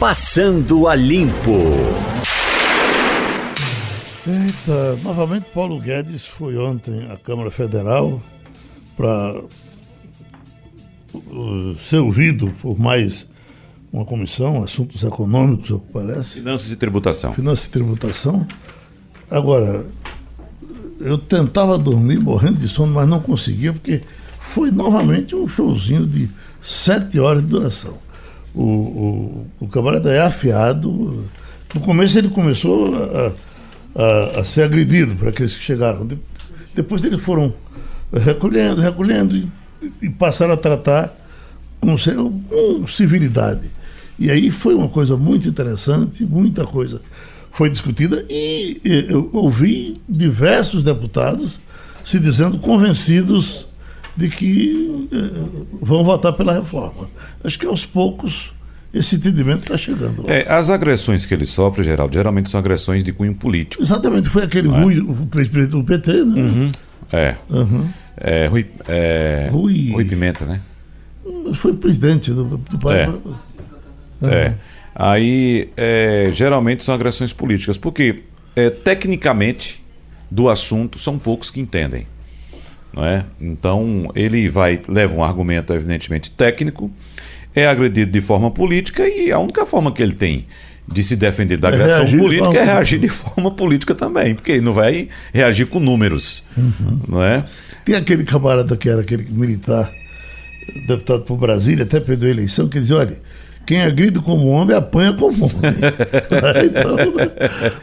Passando a Limpo. Eita, novamente Paulo Guedes foi ontem à Câmara Federal para ser ouvido por mais uma comissão, assuntos econômicos, o que parece. Finanças e tributação. Finanças e tributação. Agora, eu tentava dormir morrendo de sono, mas não conseguia, porque foi novamente um showzinho de sete horas de duração. O, o, o camarada é afiado. No começo ele começou a, a, a ser agredido por aqueles que chegaram. De, depois eles foram recolhendo, recolhendo e, e passaram a tratar com, com civilidade. E aí foi uma coisa muito interessante, muita coisa foi discutida e eu ouvi diversos deputados se dizendo convencidos de que eh, vão votar pela reforma. Acho que aos poucos esse entendimento está chegando. É, as agressões que ele sofre, Geraldo, geralmente são agressões de cunho político. Exatamente, foi aquele é? Rui, o presidente do PT, né? Uhum. É. Uhum. é, Rui, é Rui... Rui Pimenta, né? Foi presidente do, do país. É. Uhum. é. Aí, é, geralmente são agressões políticas, porque é, tecnicamente do assunto são poucos que entendem. Não é? Então, ele vai leva um argumento evidentemente técnico, é agredido de forma política e a única forma que ele tem de se defender da é agressão é política é reagir de forma política também, porque ele não vai reagir com números, uhum. não é? Tem aquele camarada que era aquele militar, deputado por Brasília, até perdeu a eleição, que dizia, olha, quem agride como homem apanha como homem. então,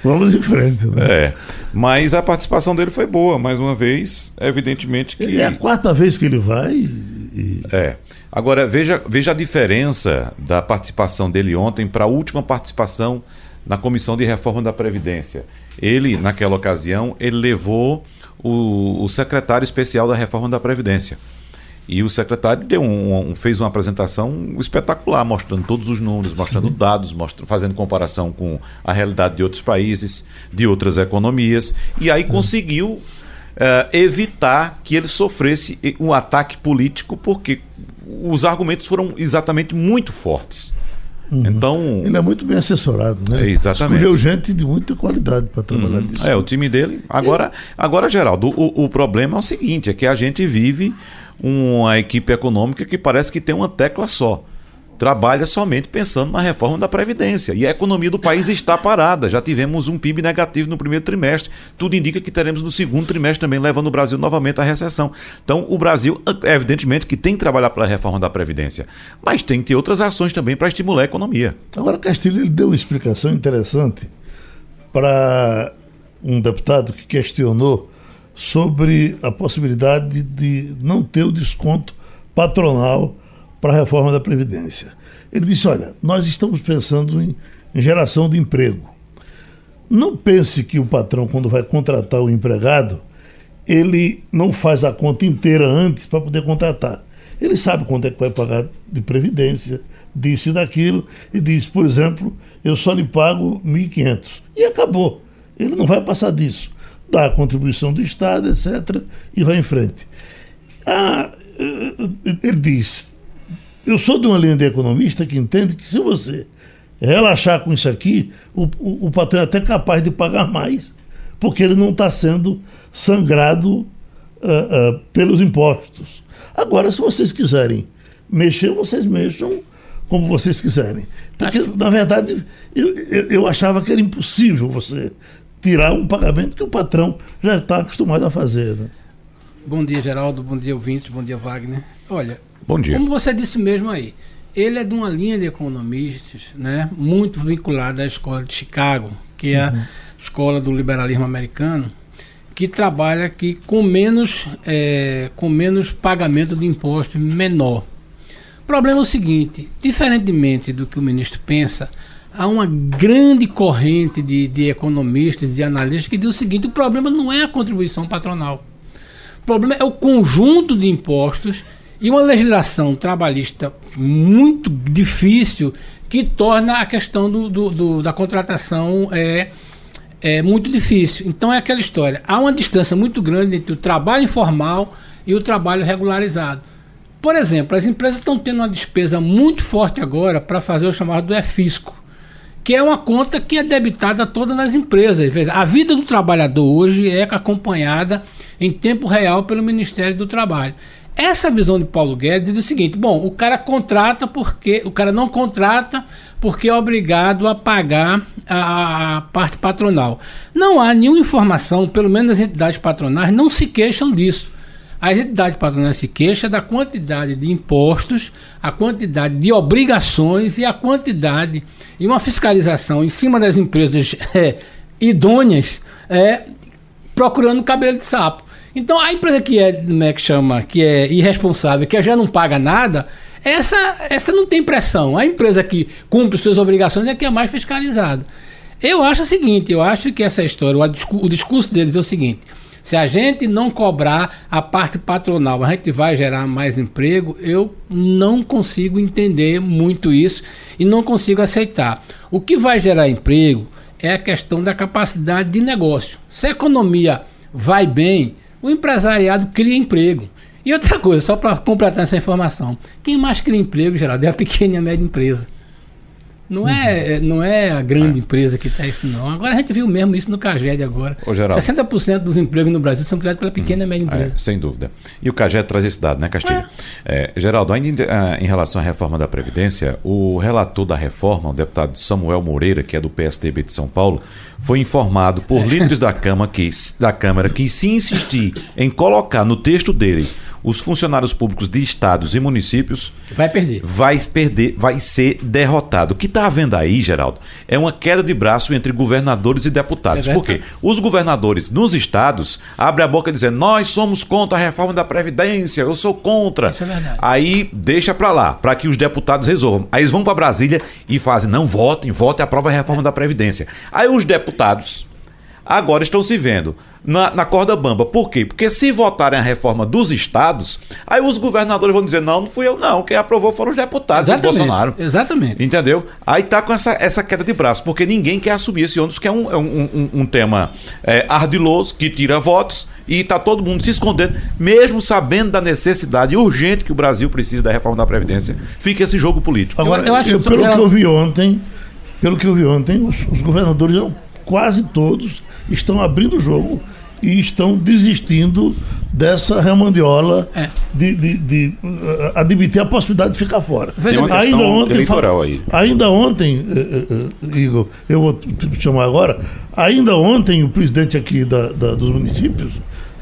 vamos em frente. Né? É. Mas a participação dele foi boa, mais uma vez, evidentemente que. É a quarta vez que ele vai. E... É. Agora, veja, veja a diferença da participação dele ontem para a última participação na Comissão de Reforma da Previdência. Ele, naquela ocasião, ele levou o, o secretário especial da Reforma da Previdência. E o secretário deu um, um, fez uma apresentação espetacular, mostrando todos os números, mostrando Sim. dados, mostrando, fazendo comparação com a realidade de outros países, de outras economias, e aí hum. conseguiu uh, evitar que ele sofresse um ataque político, porque os argumentos foram exatamente muito fortes. Uhum. Então, ele é muito bem assessorado, né? É, exatamente. Escolheu gente de muita qualidade para trabalhar uhum. É, o time dele. Agora, agora Geraldo, o, o problema é o seguinte: é que a gente vive uma equipe econômica que parece que tem uma tecla só. Trabalha somente pensando na reforma da Previdência. E a economia do país está parada. Já tivemos um PIB negativo no primeiro trimestre. Tudo indica que teremos no segundo trimestre também, levando o Brasil novamente à recessão. Então, o Brasil, evidentemente, que tem que trabalhar pela reforma da Previdência. Mas tem que ter outras ações também para estimular a economia. Agora, Castilho, ele deu uma explicação interessante para um deputado que questionou sobre a possibilidade de não ter o desconto patronal para a reforma da Previdência. Ele disse: olha, nós estamos pensando em, geração de emprego. Não pense que o patrão, quando vai contratar o empregado, ele não faz a conta inteira antes para poder contratar. Ele sabe quanto é que vai pagar de previdência, disso e daquilo, e diz, por exemplo, eu só lhe pago 1.500. E acabou. Ele não vai passar disso dá a contribuição do Estado, etc., e vai em frente. Ah, ele diz: eu sou de uma linha de economista que entende que se você relaxar com isso aqui, o, o, o patrão é até capaz de pagar mais, porque ele não está sendo sangrado uh, uh, pelos impostos. Agora, se vocês quiserem mexer, vocês mexam como vocês quiserem. Porque, na verdade, eu, eu, eu achava que era impossível você tirar um pagamento que o patrão já está acostumado a fazer. Né? Bom dia, Geraldo. Bom dia, ouvintes. Bom dia, Wagner. Olha, Bom dia. como você disse mesmo aí, ele é de uma linha de economistas né, muito vinculada à escola de Chicago, que é uhum. a escola do liberalismo americano, que trabalha aqui com menos, é, com menos pagamento de imposto menor. O problema é o seguinte: diferentemente do que o ministro pensa, há uma grande corrente de, de economistas, de analistas que diz o seguinte: o problema não é a contribuição patronal. O problema é o conjunto de impostos e uma legislação trabalhista muito difícil que torna a questão do, do, do, da contratação é, é muito difícil. Então é aquela história. Há uma distância muito grande entre o trabalho informal e o trabalho regularizado. Por exemplo, as empresas estão tendo uma despesa muito forte agora para fazer o chamado do EFisco que é uma conta que é debitada toda nas empresas. A vida do trabalhador hoje é acompanhada em tempo real pelo Ministério do Trabalho. Essa visão de Paulo Guedes diz o seguinte: bom, o cara contrata porque o cara não contrata porque é obrigado a pagar a, a parte patronal. Não há nenhuma informação, pelo menos as entidades patronais não se queixam disso. As entidades patronais se queixam da quantidade de impostos, a quantidade de obrigações e a quantidade e uma fiscalização em cima das empresas é, idôneas é, procurando cabelo de sapo. Então a empresa que é, como é que chama, que é irresponsável, que já não paga nada, essa, essa não tem pressão. A empresa que cumpre suas obrigações é que é mais fiscalizada. Eu acho o seguinte, eu acho que essa história, o discurso deles é o seguinte: se a gente não cobrar a parte patronal, a gente vai gerar mais emprego. Eu não consigo entender muito isso e não consigo aceitar. O que vai gerar emprego é a questão da capacidade de negócio. Se a economia vai bem, o empresariado cria emprego. E outra coisa, só para completar essa informação: quem mais cria emprego, Geraldo, é a pequena e a média empresa. Não é, não é a grande é. empresa que está isso, não. Agora a gente viu mesmo isso no Caged agora. Ô, Geraldo. 60% dos empregos no Brasil são criados pela pequena e média é, empresa. É, sem dúvida. E o Caged traz esse dado, né, Castilho? É. é Geraldo, ainda em, ah, em, relação à reforma da Previdência, o relator da reforma, o deputado Samuel Moreira, que é do PSDB de São Paulo, foi informado por líderes da Câmara que, da Câmara que se insistir em colocar no texto dele os funcionários públicos de estados e municípios vai perder. Vai perder, vai ser derrotado. O que está havendo aí, Geraldo, é uma queda de braço entre governadores e deputados. É Por quê? Os governadores nos estados abrem a boca dizendo: "Nós somos contra a reforma da previdência, eu sou contra". Isso é verdade. Aí deixa para lá, para que os deputados resolvam. Aí eles vão para Brasília e fazem: "Não votem, votem a prova a reforma é. da previdência". Aí os deputados agora estão se vendo na, na, corda bamba. Por quê? Porque se votarem a reforma dos estados, aí os governadores vão dizer: não, não fui eu, não. Quem aprovou foram os deputados do Bolsonaro. Exatamente. Entendeu? Aí tá com essa, essa queda de braço, porque ninguém quer assumir esse ônibus, que é um, um, um, um tema é, ardiloso, que tira votos, e tá todo mundo se escondendo, mesmo sabendo da necessidade urgente que o Brasil precisa da reforma da Previdência. Fica esse jogo político. Agora, eu, eu acho, eu, pelo que eu vi ontem, pelo que eu vi ontem, os, os governadores quase todos estão abrindo o jogo e estão desistindo dessa remandiola é. de, de, de uh, admitir a possibilidade de ficar fora. Tem uma ainda ontem, eleitoral aí. Ainda ontem, uh, uh, Igor, eu vou te chamar agora, ainda ontem o presidente aqui da, da dos municípios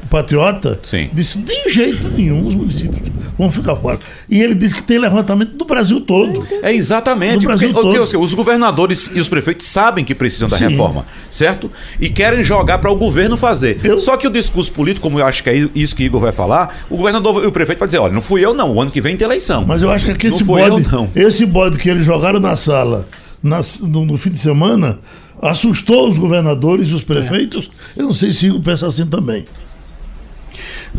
patriota, Sim. disse de jeito nenhum os municípios vão ficar fora. E ele disse que tem levantamento do Brasil todo. É exatamente. Do Brasil porque, todo. os governadores e os prefeitos sabem que precisam da Sim. reforma, certo? E querem jogar para o governo fazer. Eu... Só que o discurso político, como eu acho que é isso que Igor vai falar, o governador e o prefeito vai dizer, olha, não fui eu não, o ano que vem tem eleição. Mas eu acho que esse bode, esse bode que eles jogaram na sala na, no, no fim de semana assustou os governadores e os prefeitos. É. Eu não sei se Igor pensa assim também.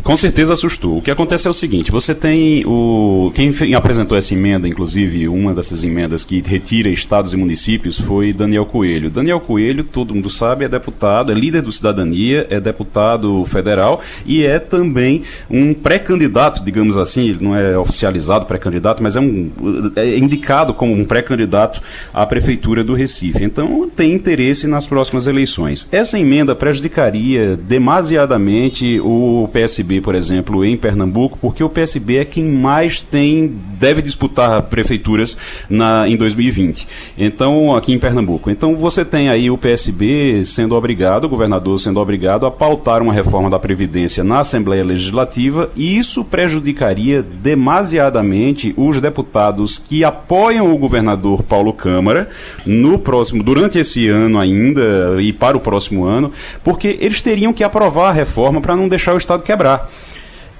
Com certeza assustou. O que acontece é o seguinte: você tem o. Quem apresentou essa emenda, inclusive uma dessas emendas que retira estados e municípios, foi Daniel Coelho. Daniel Coelho, todo mundo sabe, é deputado, é líder do Cidadania, é deputado federal e é também um pré-candidato, digamos assim, ele não é oficializado pré-candidato, mas é, um, é indicado como um pré-candidato à Prefeitura do Recife. Então tem interesse nas próximas eleições. Essa emenda prejudicaria demasiadamente o PSB PSB, por exemplo, em Pernambuco, porque o PSB é quem mais tem deve disputar prefeituras na, em 2020. Então, aqui em Pernambuco. Então, você tem aí o PSB sendo obrigado, o governador sendo obrigado a pautar uma reforma da Previdência na Assembleia Legislativa, e isso prejudicaria demasiadamente os deputados que apoiam o governador Paulo Câmara no próximo, durante esse ano ainda e para o próximo ano, porque eles teriam que aprovar a reforma para não deixar o Estado quebrar.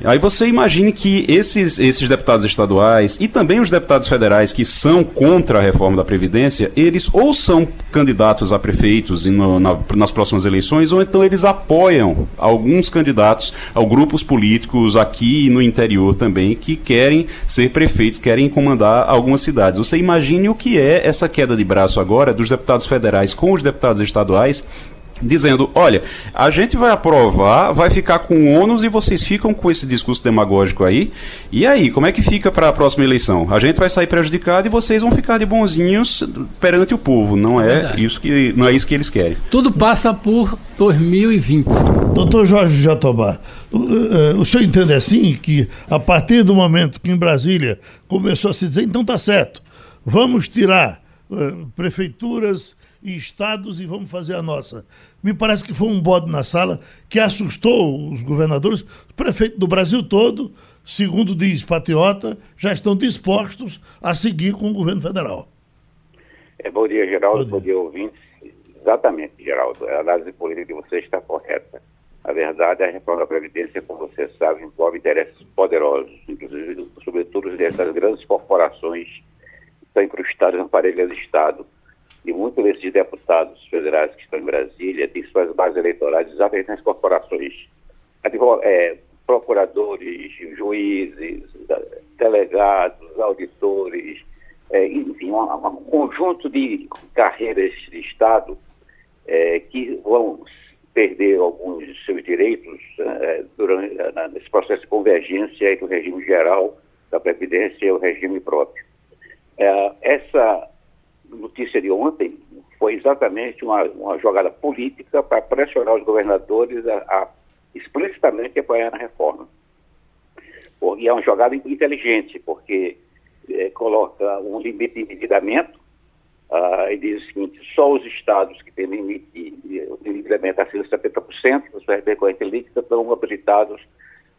Aí você imagine que esses, esses deputados estaduais e também os deputados federais que são contra a reforma da Previdência, eles ou são candidatos a prefeitos no, na, nas próximas eleições, ou então eles apoiam alguns candidatos a grupos políticos aqui e no interior também que querem ser prefeitos, querem comandar algumas cidades. Você imagine o que é essa queda de braço agora dos deputados federais com os deputados estaduais dizendo: olha, a gente vai aprovar, vai ficar com ônus e vocês ficam com esse discurso demagógico aí. E aí, como é que fica para a próxima eleição? A gente vai sair prejudicado e vocês vão ficar de bonzinhos perante o povo. Não é, isso que não é isso que eles querem. Tudo passa por 2020. Doutor Jorge Jatobá, o, o senhor entende assim que a partir do momento que em Brasília começou a se dizer, então tá certo, vamos tirar uh, prefeituras e estados e vamos fazer a nossa. Me parece que foi um bode na sala que assustou os governadores, os prefeitos do Brasil todo, segundo diz Patriota, já estão dispostos a seguir com o governo federal. É, bom dia, Geraldo. Bom dia, bom dia ouvintes. Exatamente, Geraldo. A análise política de você está correta. A verdade, a reforma da Previdência, como você sabe, envolve interesses poderosos, inclusive, sobretudo, dessas grandes corporações que estão incrustadas no aparelho do Estado e muitos desses deputados federais que estão em Brasília têm suas bases eleitorais exatamente nas corporações. É, procuradores, juízes, delegados, auditores, é, enfim, um, um, conjunto de carreiras de Estado é, que vão perder alguns de seus direitos é, durante, nesse processo de convergência entre o regime geral da Previdência e o regime próprio. É, essa notícia de ontem foi exatamente uma, uma jogada política para pressionar os governadores a, a explicitamente apoiar a reforma. E é uma jogada inteligente, porque é, coloca um limite de endividamento uh, e diz o seguinte, só os estados que têm limite de endividamento acima de 70% da sua recorrente líquida estão habilitados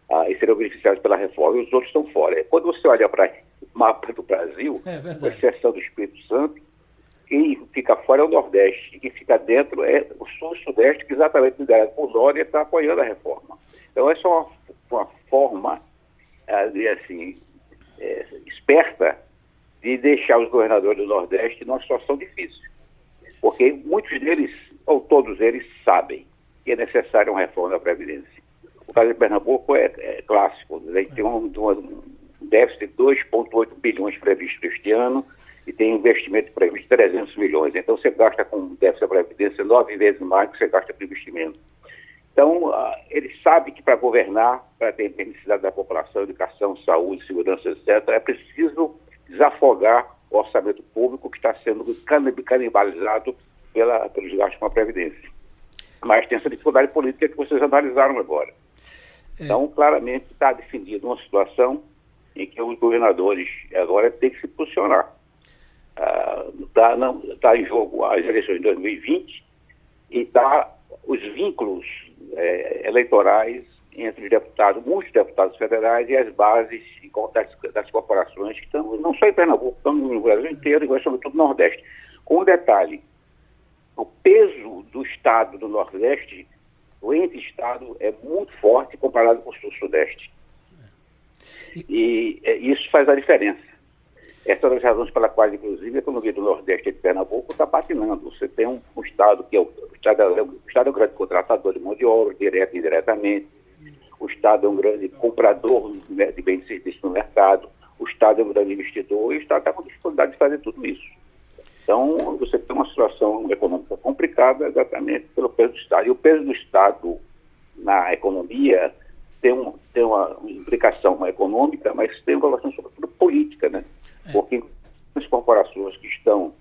uh, e serão beneficiados pela reforma, e os outros estão fora. Quando você olha para o mapa do Brasil, é com exceção do Espírito Santo, quem fica fora é o Nordeste, e quem fica dentro é o Sul e Sudeste, que exatamente liderado por Dória está apoiando a reforma. Então, essa é uma, uma forma, de, assim, é, esperta de deixar os governadores do Nordeste numa situação difícil. Porque muitos deles, ou todos eles, sabem que é necessária uma reforma da Previdência. O caso de Pernambuco é, é clássico. A gente tem um, um déficit de 2,8 bilhões previsto este ano, e tem investimento previsto de 300 milhões. Então você gasta com déficit da Previdência nove vezes mais do que você gasta com investimento. Então, uh, ele sabe que para governar, para ter necessidade da população, educação, saúde, segurança, etc., é preciso desafogar o orçamento público que está sendo canibalizado pela, pelos gastos com a Previdência. Mas tem essa dificuldade política que vocês analisaram agora. É. Então, claramente está definida uma situação em que os governadores agora têm que se posicionar está uh, tá em jogo as eleições de 2020 e está os vínculos é, eleitorais entre os deputados, muitos deputados federais e as bases das, das corporações que estão, não só em Pernambuco, estão no Brasil inteiro, mas sobretudo no Nordeste. Com um detalhe, o peso do Estado do Nordeste, o ente Estado, é muito forte comparado com o Sul-Sudeste. E é, isso faz a diferença. Essa é uma das razões pela quais, inclusive, a economia do Nordeste de Pernambuco está patinando. Você tem um, um, Estado que é o, o, estado, é o Estado é um grande contratador de mão de obra, direto e indiretamente. O Estado é um grande comprador né, de bens e serviços no mercado. O Estado é um grande investidor e o Estado está com dificuldade de fazer tudo isso. Então, você tem uma situação econômica complicada exatamente pelo peso do Estado. E o peso do Estado na economia tem, um, tem uma implicação econômica, mas tem uma relação sobretudo política, né? É. Porque as corporações que estão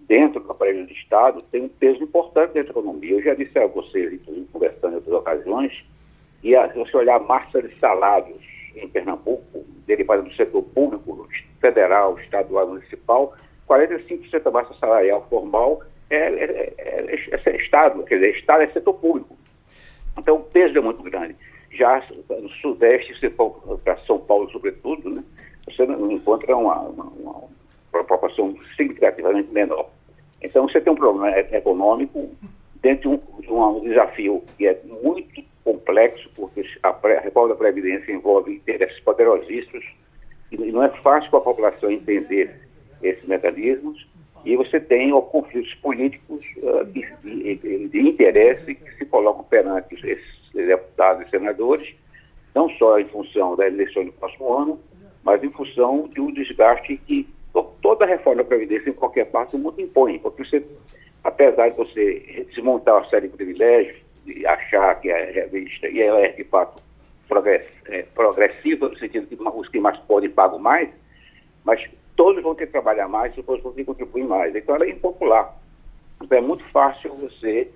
dentro do aparelho do Estado têm um peso importante dentro da economia. Eu já disse a vocês, inclusive conversando em outras ocasiões, e a, se você olhar a massa de salários em Pernambuco, derivada do setor público, federal, estadual, municipal, 45% da massa salarial formal é, é, é, é, Estado, quer dizer, Estado é setor público. Então o peso é muito grande. Já no Sudeste, para São Paulo, sobretudo, né, você não encontra uma, uma, uma proporção significativamente menor. Então, você tem um problema econômico dentro de um, um desafio que é muito complexo, porque a, a reforma da Previdência envolve interesses poderosíssimos e não é fácil para a população entender esses mecanismos. E você tem ó, conflitos políticos uh, de, de, de, interesse que se colocam perante esses deputados e senadores, não só em função da eleição do próximo ano, mas em função de um desgaste que toda reforma da Previdência em qualquer parte do mundo impõe, porque você apesar de você desmontar uma série de privilégios, e achar que a revista, e ela é de fato é, progressiva, no sentido que os que mais podem pagam mais, mas todos vão ter que trabalhar mais e todos vão ter que contribuir mais. Então ela é impopular. Então é muito fácil você,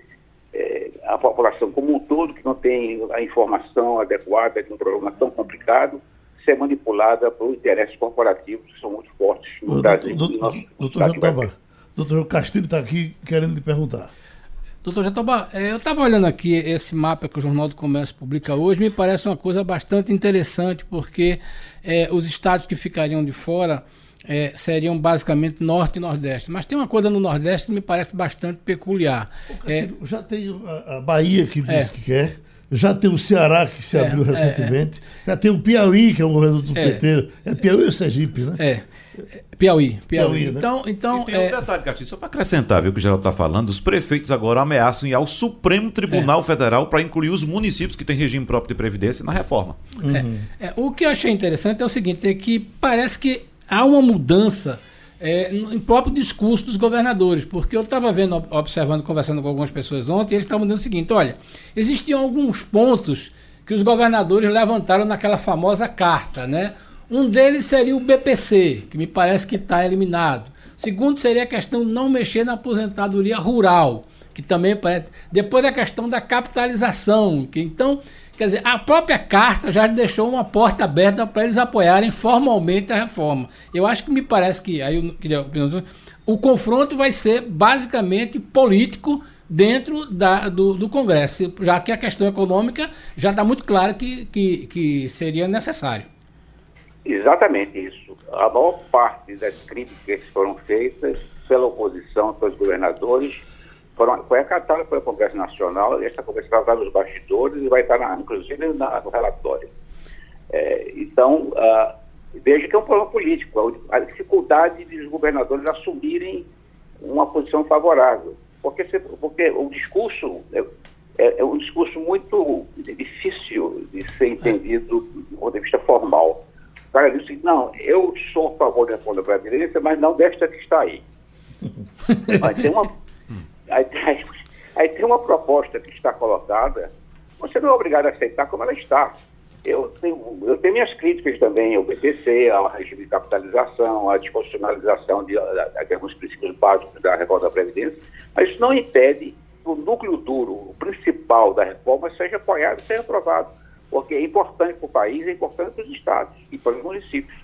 é, a população como um todo, que não tem a informação adequada de um problema tão complicado, ser manipulada por interesses corporativos que são muito fortes no Brasil. Doutor Jatobá, doutor Castilho está aqui querendo lhe perguntar. Doutor Jatobá, é, eu estava olhando aqui esse mapa que o Jornal do Comércio publica hoje, me parece uma coisa bastante interessante, porque é, os estados que ficariam de fora é, seriam basicamente norte e nordeste. Mas tem uma coisa no nordeste que me parece bastante peculiar. É, já tem a, a Bahia que diz é. que quer. Já tem o Ceará, que se é, abriu é, recentemente. Já tem o Piauí, que é um governo do PT. É Piauí ou Sergipe, né? É. Piauí, Piauí. Piauí né? Então, então e tem é... um detalhe, Castilho, só para acrescentar, viu, que o Geraldo está falando, os prefeitos agora ameaçam ir ao Supremo Tribunal é. Federal para incluir os municípios que têm regime próprio de previdência na reforma. Uhum. É, é, o que eu achei interessante é o seguinte, é que parece que há uma mudança é, em próprio discurso dos governadores, porque eu estava vendo, observando, conversando com algumas pessoas ontem, e eles estavam dizendo o seguinte: olha, existiam alguns pontos que os governadores levantaram naquela famosa carta, né? Um deles seria o BPC, que me parece que está eliminado. Segundo seria a questão de não mexer na aposentadoria rural, que também parece. Depois a questão da capitalização, que então Quer dizer, a própria carta já deixou uma porta aberta para eles apoiarem formalmente a reforma. Eu acho que me parece que aí queria o confronto vai ser basicamente político dentro da, do, do, Congresso, já que a questão econômica já está muito clara que, que, que seria necessário. Exatamente isso. A maior parte das críticas foram feitas pela oposição, pelos governadores, foram, foi acatada pelo Congresso Nacional, e essa conversa vai nos bastidores e vai estar, na, inclusive, na, no relatório. É, então, uh, veja que é um problema político, a, dificuldade dos governadores assumirem uma posição favorável. Porque, se, porque o discurso é, é, é, um discurso muito difícil de ser entendido do ponto de vista formal. O cara disse, não, eu sou a favor da reforma Previdência, mas não desta que está aí. Mas tem uma Aí, aí, aí, tem uma proposta que está colocada, você não é obrigado a aceitar como ela está. Eu tenho, eu tenho minhas críticas também ao BPC, ao regime de capitalização, à desconstitucionalização de, de, alguns princípios básicos da reforma da Previdência, mas isso não impede que o núcleo duro, o principal da reforma, seja apoiado seja aprovado, porque é importante para o país, é importante para os estados e para os municípios.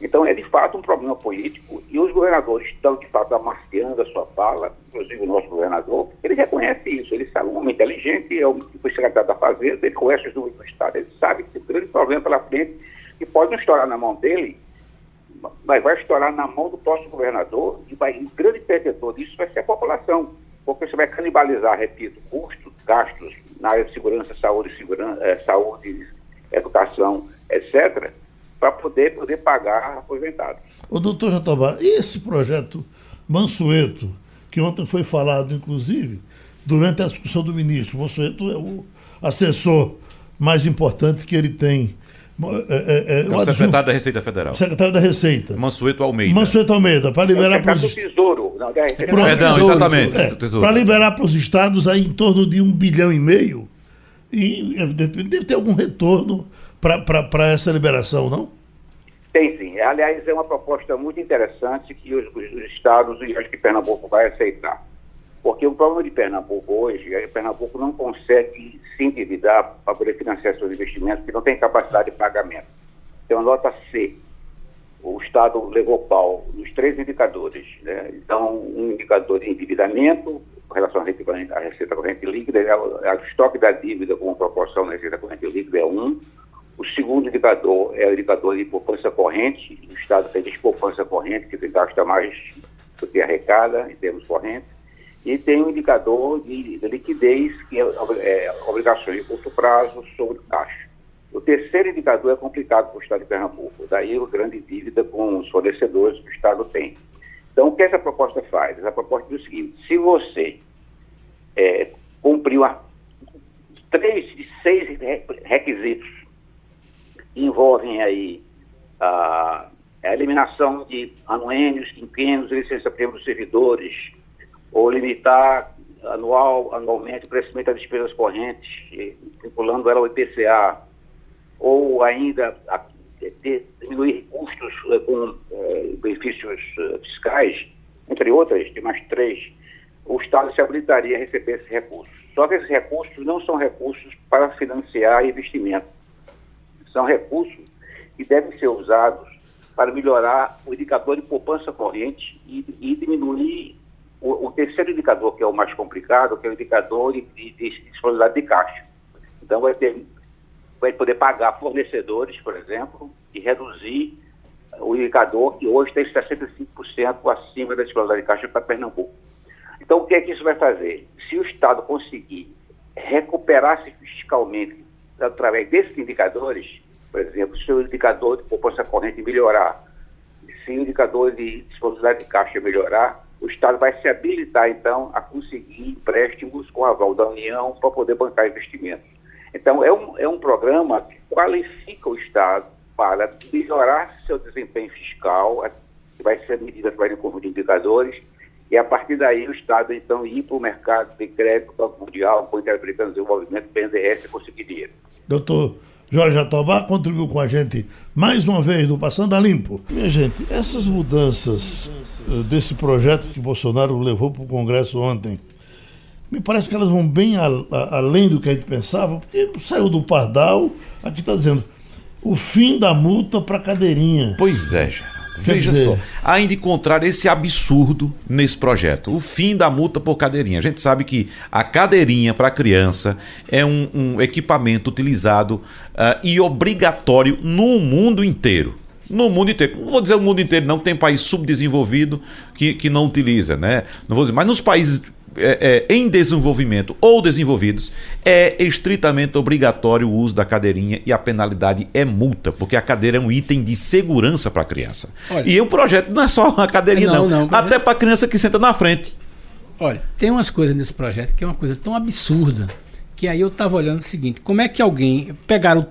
Então, é de fato um problema político e os governadores estão, de fato, amaciando a sua fala, inclusive o nosso governador, ele reconhece isso, ele sabe, um homem inteligente, é o foi secretário da Fazenda, ele conhece os números do Estado, ele sabe que tem um grande problema pela frente, que pode não estourar na mão dele, mas vai estourar na mão do próximo governador e vai, o grande perdedor disso vai ser a população, porque você vai canibalizar, repito, custos, gastos na área de segurança, saúde, segurança, eh, saúde educação, etc., para poder, poder pagar aposentados. O doutor Jatobá, e esse projeto Mansueto, que ontem foi falado, inclusive, durante a discussão do ministro, Mansueto é o assessor mais importante que ele tem. É, é, é, é o secretário da Receita Federal. Secretário da Receita. Mansueto Almeida. Mansueto Almeida, para liberar para os. Tesouro. Não, é, Perdão, exatamente. É, para liberar para os estados aí em torno de um bilhão e meio. E deve ter algum retorno para essa liberação, não? Tem sim. Aliás, é uma proposta muito interessante que os, os estados e acho que Pernambuco vai aceitar. Porque o problema de Pernambuco hoje é que Pernambuco não consegue se endividar para poder financiar seus investimentos, porque não tem capacidade de pagamento. Uma nota C. O Estado levou pau nos três indicadores. Né? Então, um indicador de endividamento, com relação à receita corrente líquida, é o, é o estoque da dívida como proporção da receita corrente líquida é um o segundo indicador é o indicador de poupança corrente. O Estado tem de poupança corrente, que gasta mais do que arrecada em termos correntes. E tem o um indicador de, de, liquidez, que é, é obrigações de curto prazo sobre caixa. O terceiro indicador é complicado para o Estado de Pernambuco, daí a grande dívida com os fornecedores que o Estado tem. Então, o que essa proposta faz? Essa proposta diz o seguinte: se você é, cumpriu a, três de seis requisitos envolvem aí a, a eliminação de anuênios, quinquênios, licença prêmio dos servidores, ou limitar anual, anualmente o crescimento das despesas correntes, vinculando ela ao IPCA, ou ainda a, ter, diminuir custos eh, com eh, benefícios eh, fiscais, entre outras, tem mais três, o Estado se habilitaria a receber esses recursos. Só que esses recursos não são recursos para financiar investimento. São recursos que devem ser usados para melhorar o indicador de poupança corrente e, e diminuir o, o, terceiro indicador, que é o mais complicado, que é o indicador de, de, de disponibilidade de caixa. Então, vai, ter, vai poder pagar fornecedores, por exemplo, e reduzir o indicador que hoje tem 65% acima da disponibilidade de caixa para Pernambuco. Então, o que é que isso vai fazer? Se o Estado conseguir recuperar-se fiscalmente através desses indicadores, por exemplo, se o indicador de poupança corrente melhorar, se o indicador de disponibilidade de caixa melhorar, o Estado vai se habilitar, então, a conseguir empréstimos com aval da União para poder bancar investimentos. Então, é um, é um programa que qualifica o Estado para melhorar seu desempenho fiscal, que vai ser medida através de um conjunto de indicadores, e a partir daí o Estado, então, ir para o mercado de crédito Banco Mundial, Banco Interamericano de Desenvolvimento, BNDES, e conseguir dinheiro. Doutor Jorge Atobá contribuiu com a gente mais uma vez no Passando a Limpo. Minha gente, essas mudanças uh, desse projeto que Bolsonaro levou para o Congresso ontem, me parece que elas vão bem a, a, além do que a gente pensava, porque saiu do Pardal, aqui está dizendo, o fim da multa para cadeirinha. Pois é, já. Veja dizer... só, ainda encontrar esse absurdo nesse projeto. O fim da multa por cadeirinha. A gente sabe que a cadeirinha para criança é um, um equipamento utilizado uh, e obrigatório no mundo inteiro. No mundo inteiro. Não vou dizer o mundo inteiro, não. Tem país subdesenvolvido que, que não utiliza, né? Não vou dizer, mas nos países é, é, em desenvolvimento ou desenvolvidos, é estritamente obrigatório o uso da cadeirinha e a penalidade é multa, porque a cadeira é um item de segurança para a criança. Olha, e o projeto não é só a cadeirinha, não, não, não até para a criança que senta na frente. Olha, tem umas coisas nesse projeto que é uma coisa tão absurda que aí eu estava olhando o seguinte: como é que alguém pegaram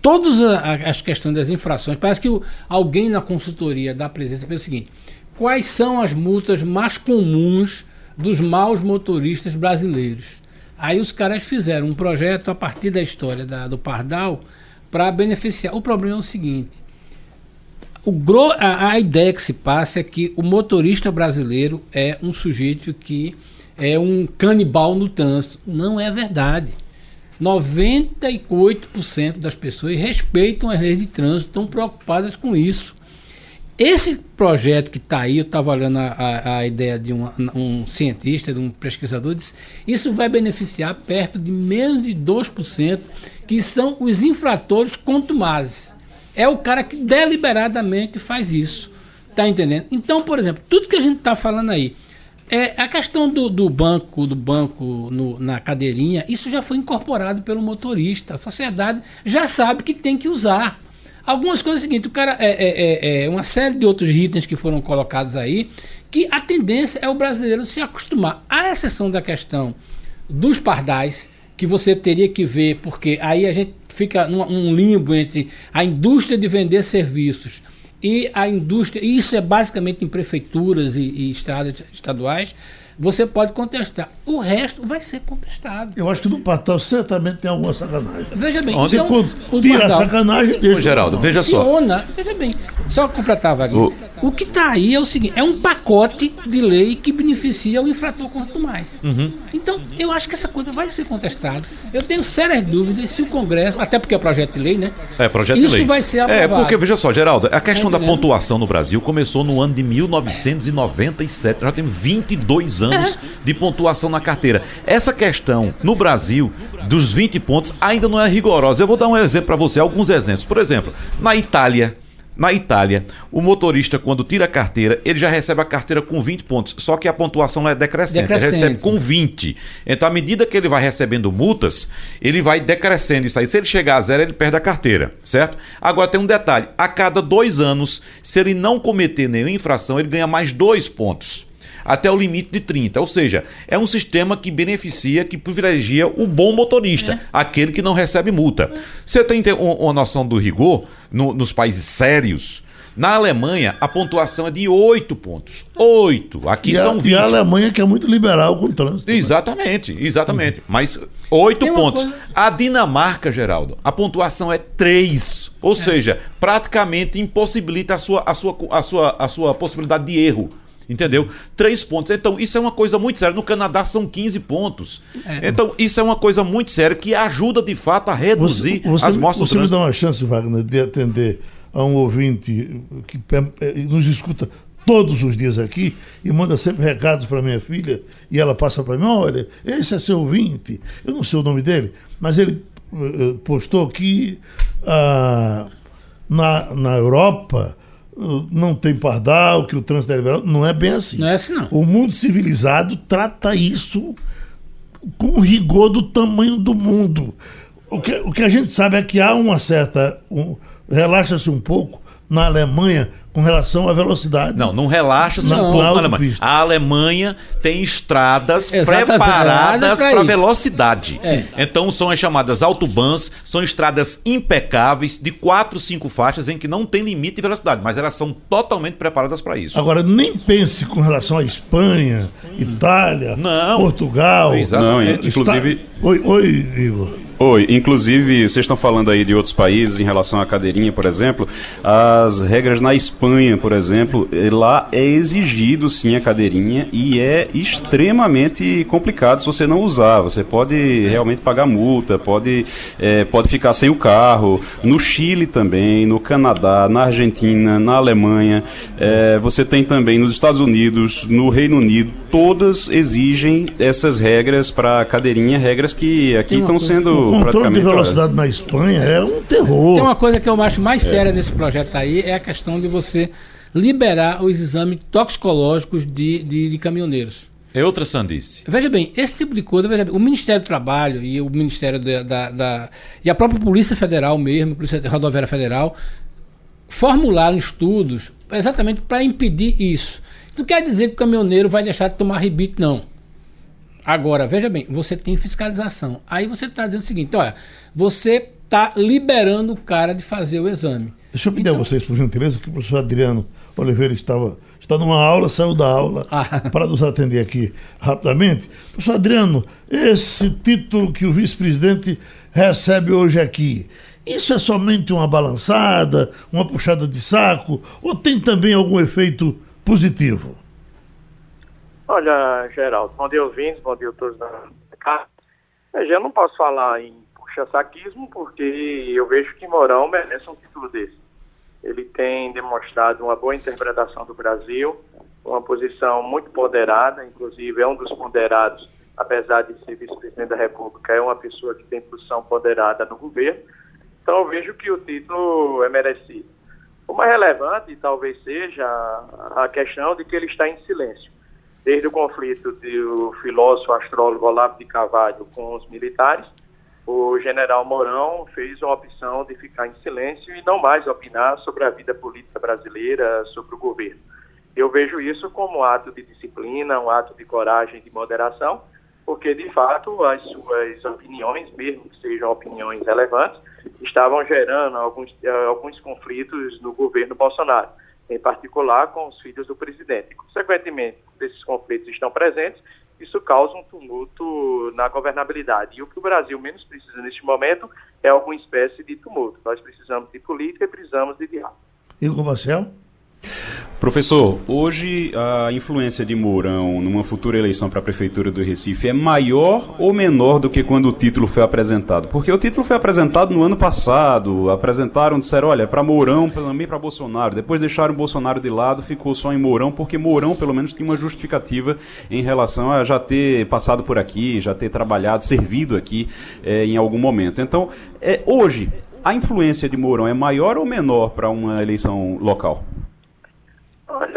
todas as questões das infrações? Parece que alguém na consultoria da presença fez o seguinte: quais são as multas mais comuns dos maus motoristas brasileiros. Aí os caras fizeram um projeto a partir da história da, do Pardal para beneficiar. O problema é o seguinte: o gro, a, a, ideia que se passa é que o motorista brasileiro é um sujeito que é um canibal no trânsito. Não é verdade. 98% das pessoas respeitam as leis de trânsito, estão preocupadas com isso. Esse projeto que está aí, eu estava olhando a, a, a, ideia de um, um, cientista, de um pesquisador, disse isso vai beneficiar perto de menos de 2%, que são os infratores contumazes. É o cara que deliberadamente faz isso. Tá entendendo? Então, por exemplo, tudo que a gente está falando aí, é, a questão do, do banco, do banco no, na cadeirinha, isso já foi incorporado pelo motorista. A sociedade já sabe que tem que usar. Algumas coisas é o seguinte, o cara é, é, é, é uma série de outros itens que foram colocados aí, que a tendência é o brasileiro se acostumar, à exceção da questão dos pardais, que você teria que ver, porque aí a gente fica num, limbo entre a indústria de vender serviços e a indústria, isso é basicamente em prefeituras e, e estradas estaduais, você pode contestar. O resto vai ser contestado. Eu acho que no Patal certamente tem alguma sacanagem. Veja bem, Onde então, tira a sacanagem deixa. Ô, Geraldo, veja só. Veja bem, só completar, Wagner. O... o que está aí é o seguinte: é um pacote de lei que beneficia o infrator quanto mais. Uhum. Então, eu acho que essa coisa vai ser contestada. Eu tenho sérias dúvidas se o Congresso, até porque é projeto de lei, né? É, projeto Isso de lei. Isso vai ser aprovado. É, porque, veja só, Geraldo, a questão é, da pontuação no Brasil começou no ano de 1997. Já tem 22 anos anos de pontuação na carteira. Essa questão no Brasil dos 20 pontos ainda não é rigorosa. Eu vou dar um exemplo para você, alguns exemplos. Por exemplo, na Itália, na Itália, o motorista, quando tira a carteira, ele já recebe a carteira com 20 pontos. Só que a pontuação é decrescente. decrescente. Ele recebe com 20. Então, à medida que ele vai recebendo multas, ele vai decrescendo isso aí. Se ele chegar a zero, ele perde a carteira, certo? Agora tem um detalhe: a cada dois anos, se ele não cometer nenhuma infração, ele ganha mais dois pontos até o limite de 30. Ou seja, é um sistema que beneficia, que privilegia o bom motorista, é. aquele que não recebe multa. Você tem uma noção do rigor no, nos países sérios? Na Alemanha, a pontuação é de 8 pontos. 8. Aqui e são a, 20. E a Alemanha que é muito liberal com o trânsito. né? Exatamente, exatamente. Mas 8 Tem uma pontos. coisa- A Dinamarca, Geraldo, a pontuação é 3. Ou seja, praticamente impossibilita a sua, a, sua, a, sua, a sua possibilidade de erro. Entendeu? Três pontos. Então, isso é uma coisa muito séria. No Canadá são 15 pontos. Então, isso é uma coisa muito séria que ajuda, de fato, a reduzir Você, você, as mortes você me dá uma chance, Wagner, de atender a um ouvinte que eh, nos escuta todos os dias aqui e manda sempre recados para minha filha e ela passa para mim, olha, esse é seu ouvinte, eu não sei o nome dele, mas ele eh, eh, postou que ah, na, na Europa não tem pardal, que o trânsito é liberal, não é bem assim. Não é assim, não. O mundo civilizado trata isso com o rigor do tamanho do mundo. O que, o que a gente sabe é que há uma certa. Um, Relaxa-se um pouco na Alemanha com relação à velocidade. Não, não relaxa se Não, um pouco na Alemanha. A Alemanha tem estradas Exatamente, preparadas para velocidade. É. Então são as chamadas autobans, são estradas impecáveis de quatro, cinco faixas em que não tem limite de velocidade, mas elas são totalmente preparadas para isso. Agora, nem pense com relação à Espanha, Itália, Não. Portugal. Exatamente. Não, inclusive- Oi, oi, Igor. Oi, inclusive, vocês estão falando aí de outros países em relação à cadeirinha, por exemplo. As regras na Espanha, por exemplo, eh, lá é exigido sim a cadeirinha e é extremamente complicado se você não usar. Você pode realmente pagar multa, pode, eh, pode ficar sem o carro. No Chile também, no Canadá, na Argentina, na Alemanha. eh, você tem também nos Estados Unidos, no Reino Unido. Todas exigem essas regras para cadeirinha, regras que aqui estão sendo O controle de praticamente. velocidade na Espanha é um terror. Tem uma coisa que eu acho mais séria nesse projeto aí, é a questão de você liberar os exames toxicológicos de, de, de caminhoneiros. É outra sandice. Veja bem, esse tipo de coisa, veja bem, o Ministério do Trabalho e o Ministério da, da- da- e a própria Polícia Federal mesmo, Polícia Rodoviária Federal, formularam estudos exatamente para impedir isso. Não quer dizer que o caminhoneiro vai deixar de tomar rebite, não. Agora, veja bem, você tem fiscalização. Aí você está dizendo o seguinte: olha, você está liberando o cara de fazer o exame. Deixa eu pedir Então- a vocês, por gentileza, que o professor Adriano Oliveira estava, está numa aula, saiu da aula Ah. para nos atender aqui rapidamente. Professor Adriano, esse título que o vice-presidente recebe hoje aqui, isso é somente uma balançada, uma puxada de saco, ou tem também algum efeito positivo? Olha, Geraldo, bom dia ouvintes, bom dia a todos da casa. Eu não posso falar em puxa-saquismo porque eu vejo que Mourão merece um título desse. Ele tem demonstrado uma boa interpretação do Brasil, uma posição muito ponderada, inclusive é um dos ponderados, apesar de ser vice-presidente da República, é uma pessoa que tem posição ponderada no governo. Então eu vejo que o título é merecido. O mais relevante talvez seja a questão de que ele está em silêncio desde o conflito do filósofo astrólogo Olavo de Carvalho com os militares, o general Mourão fez uma opção de ficar em silêncio e não mais opinar sobre a vida política brasileira, sobre o governo. Eu vejo isso como um ato de disciplina, um ato de coragem, de moderação, porque de fato as suas opiniões, mesmo que sejam opiniões relevantes, estavam gerando alguns, eh, alguns conflitos no governo Bolsonaro em particular com os filhos do presidente. Consequentemente, esses conflitos estão presentes, isso causa um tumulto na governabilidade. E o que o Brasil menos precisa neste momento é alguma espécie de tumulto. Nós precisamos de política e precisamos de diálogo. Igor Marcel? Professor, hoje a influência de Mourão numa futura eleição para a Prefeitura do Recife é maior ou menor do que quando o título foi apresentado? Porque o título foi apresentado no ano passado, apresentaram, disseram, olha, para Mourão, também para Bolsonaro. Depois deixaram Bolsonaro de lado, ficou só em Mourão, porque Mourão pelo menos tinha uma justificativa em relação a já ter passado por aqui, já ter trabalhado, servido aqui eh, em algum momento. Então, eh, hoje, a influência de Mourão é maior ou menor para uma eleição local?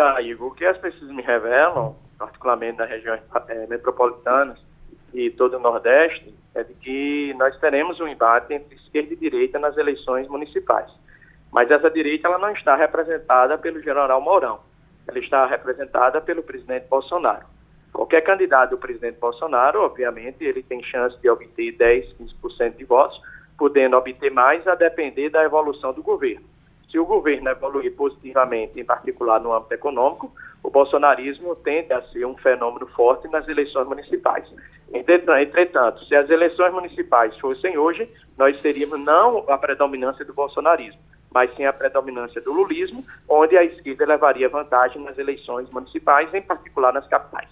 Olha, Igor, o que as pesquisas me revelam, particularmente nas regiões eh, metropolitanas e todo o Nordeste, é de que nós teremos um embate entre esquerda e direita nas eleições municipais. Mas essa direita ela não está representada pelo general Mourão. Ela está representada pelo presidente Bolsonaro. Qualquer candidato do presidente Bolsonaro, obviamente, ele tem chance de obter 10, 15% de votos, podendo obter mais a depender da evolução do governo. Se o governo evoluir positivamente, em particular no âmbito econômico, o bolsonarismo tende a ser um fenômeno forte nas eleições municipais. Entretanto, se as eleições municipais fossem hoje, nós teríamos não a predominância do bolsonarismo, mas sim a predominância do lulismo, onde a esquerda levaria vantagem nas eleições municipais, em particular nas capitais.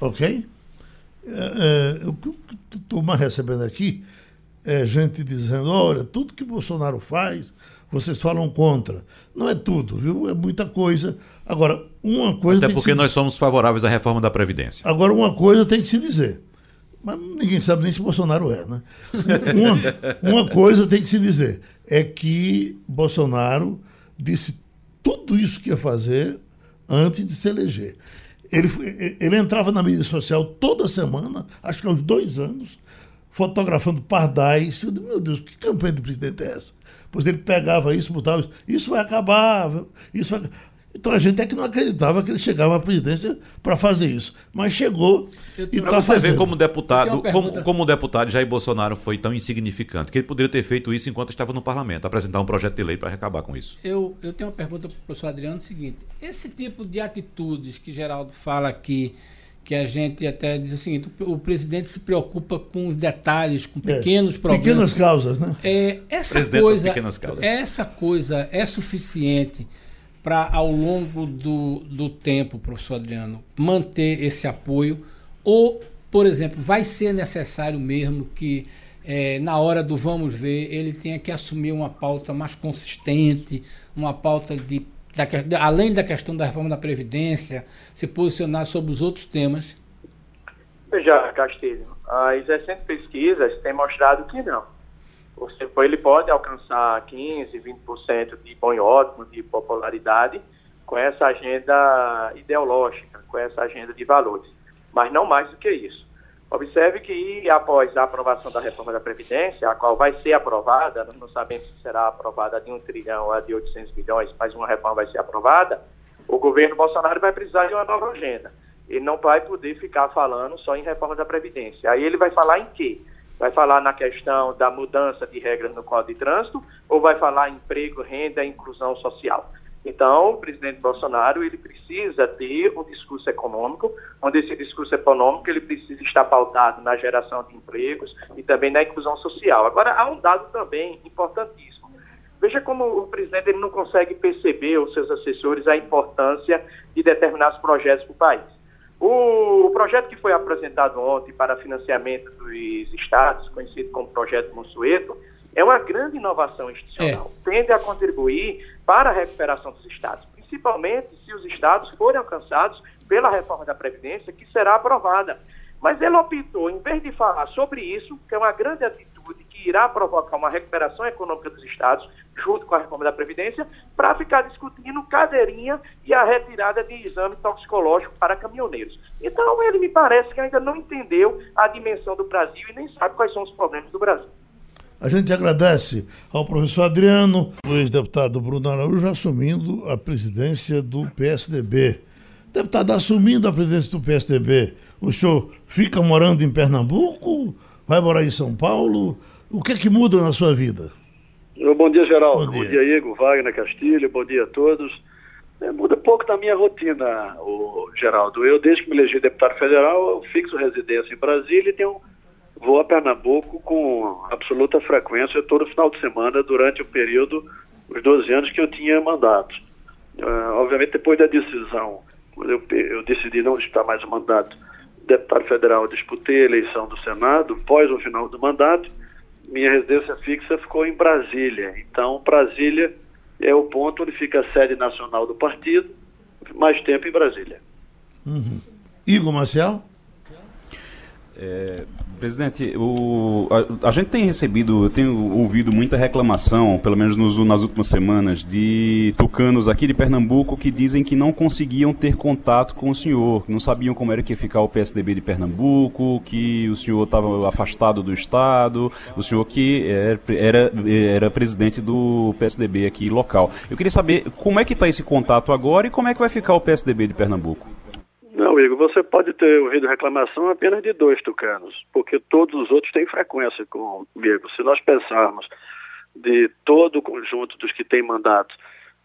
Ok. O que estou mais recebendo aqui é gente dizendo: olha, tudo que Bolsonaro faz, vocês falam contra. Não é tudo, viu? É muita coisa. Agora, uma coisa. Até porque nós somos favoráveis à reforma da Previdência. Agora, uma coisa tem que se dizer. Mas ninguém sabe nem se Bolsonaro é, né? Uma, uma coisa tem que se dizer: é que Bolsonaro disse tudo isso que ia fazer antes de se eleger. Ele, ele entrava na mídia social toda semana, acho que há uns dois anos, fotografando pardais. Eu digo, meu Deus, que campanha de presidente é essa? Pois ele pegava isso, botava isso, isso vai acabar, isso vai... Então a gente é que não acreditava que ele chegava à presidência para fazer isso. Mas chegou e está você fazendo. vê como deputado, como, como deputado Jair Bolsonaro foi tão insignificante que ele poderia ter feito isso enquanto estava no parlamento, apresentar um projeto de lei para acabar com isso. Eu, eu tenho uma pergunta para o professor Adriano, é o seguinte, esse tipo de atitudes que Geraldo fala aqui, que a gente até diz o seguinte: o presidente se preocupa com os detalhes, com é, pequenos é, problemas. Pequenas causas, né? É, essa coisa, essa coisa é suficiente para, ao longo do, do tempo, professor Adriano, manter esse apoio? Ou, por exemplo, vai ser necessário mesmo que, é, na hora do vamos ver, ele tenha que assumir uma pauta mais consistente, uma pauta de da, além da questão da reforma da Previdência, se posicionar sobre os outros temas? Veja, Castilho, as recentes pesquisas têm mostrado que não. Você, ele pode alcançar 15%, 20% de bom e ótimo, de popularidade, com essa agenda ideológica, com essa agenda de valores, mas não mais do que isso. Observe que após a aprovação da reforma da Previdência, a qual vai ser aprovada, nós não sabemos se será aprovada de um trilhão ou de 800 milhões, mas uma reforma vai ser aprovada, o governo Bolsonaro vai precisar de uma nova agenda. Ele não vai poder ficar falando só em reforma da Previdência. Aí ele vai falar em quê? Vai falar na questão da mudança de regras no Código de Trânsito ou vai falar em emprego, renda e inclusão social? Então, o presidente Bolsonaro ele precisa ter um discurso econômico, onde esse discurso econômico ele precisa estar pautado na geração de empregos e também na inclusão social. Agora, há um dado também importantíssimo. Veja como o presidente ele não consegue perceber, os seus assessores, a importância de determinados projetos para o país. O, projeto que foi apresentado ontem para financiamento dos estados, conhecido como Projeto Monsueto, é uma grande inovação institucional. É. Tende a contribuir para a recuperação dos estados, principalmente se os estados forem alcançados pela reforma da Previdência, que será aprovada. Mas ele optou, em vez de falar sobre isso, que é uma grande atitude que irá provocar uma recuperação econômica dos estados, junto com a reforma da Previdência, para ficar discutindo cadeirinha e a retirada de exame toxicológico para caminhoneiros. Então, ele me parece que ainda não entendeu a dimensão do Brasil e nem sabe quais são os problemas do Brasil. A gente agradece ao professor Adriano, o ex-deputado Bruno Araújo, assumindo a presidência do PSDB. Deputado, assumindo a presidência do PSDB, o senhor fica morando em Pernambuco? Vai morar em São Paulo? O que é que muda na sua vida? Bom dia, Geraldo. Bom dia, Bom dia Igor, Wagner Castilho. Bom dia a todos. É, muda pouco da minha rotina, o Geraldo. Eu, desde que me elegi deputado federal, eu fixo residência em Brasília e tenho vou a Pernambuco com absoluta frequência todo final de semana durante o período, os 12 anos que eu tinha mandato. Uh, obviamente, depois da decisão, quando eu, eu decidi não disputar mais o mandato, deputado federal, disputei a eleição do Senado, pós o final do mandato, minha residência fixa ficou em Brasília. Então, Brasília é o ponto onde fica a sede nacional do partido, mais tempo em Brasília. Uhum. Igor Marcial? É, presidente, o, a, a, gente tem recebido, tem ouvido muita reclamação, pelo menos nos, nas últimas semanas, de tucanos aqui de Pernambuco que dizem que não conseguiam ter contato com o senhor, que não sabiam como era que ia ficar o PSDB de Pernambuco, que o senhor estava afastado do Estado, o senhor que era, era, era presidente do PSDB aqui local. Eu queria saber como é que está esse contato agora e como é que vai ficar o PSDB de Pernambuco. Igor, você pode ter ouvido reclamação apenas de dois tucanos, porque todos os outros têm frequência comigo. Se nós pensarmos de todo o conjunto dos que têm mandato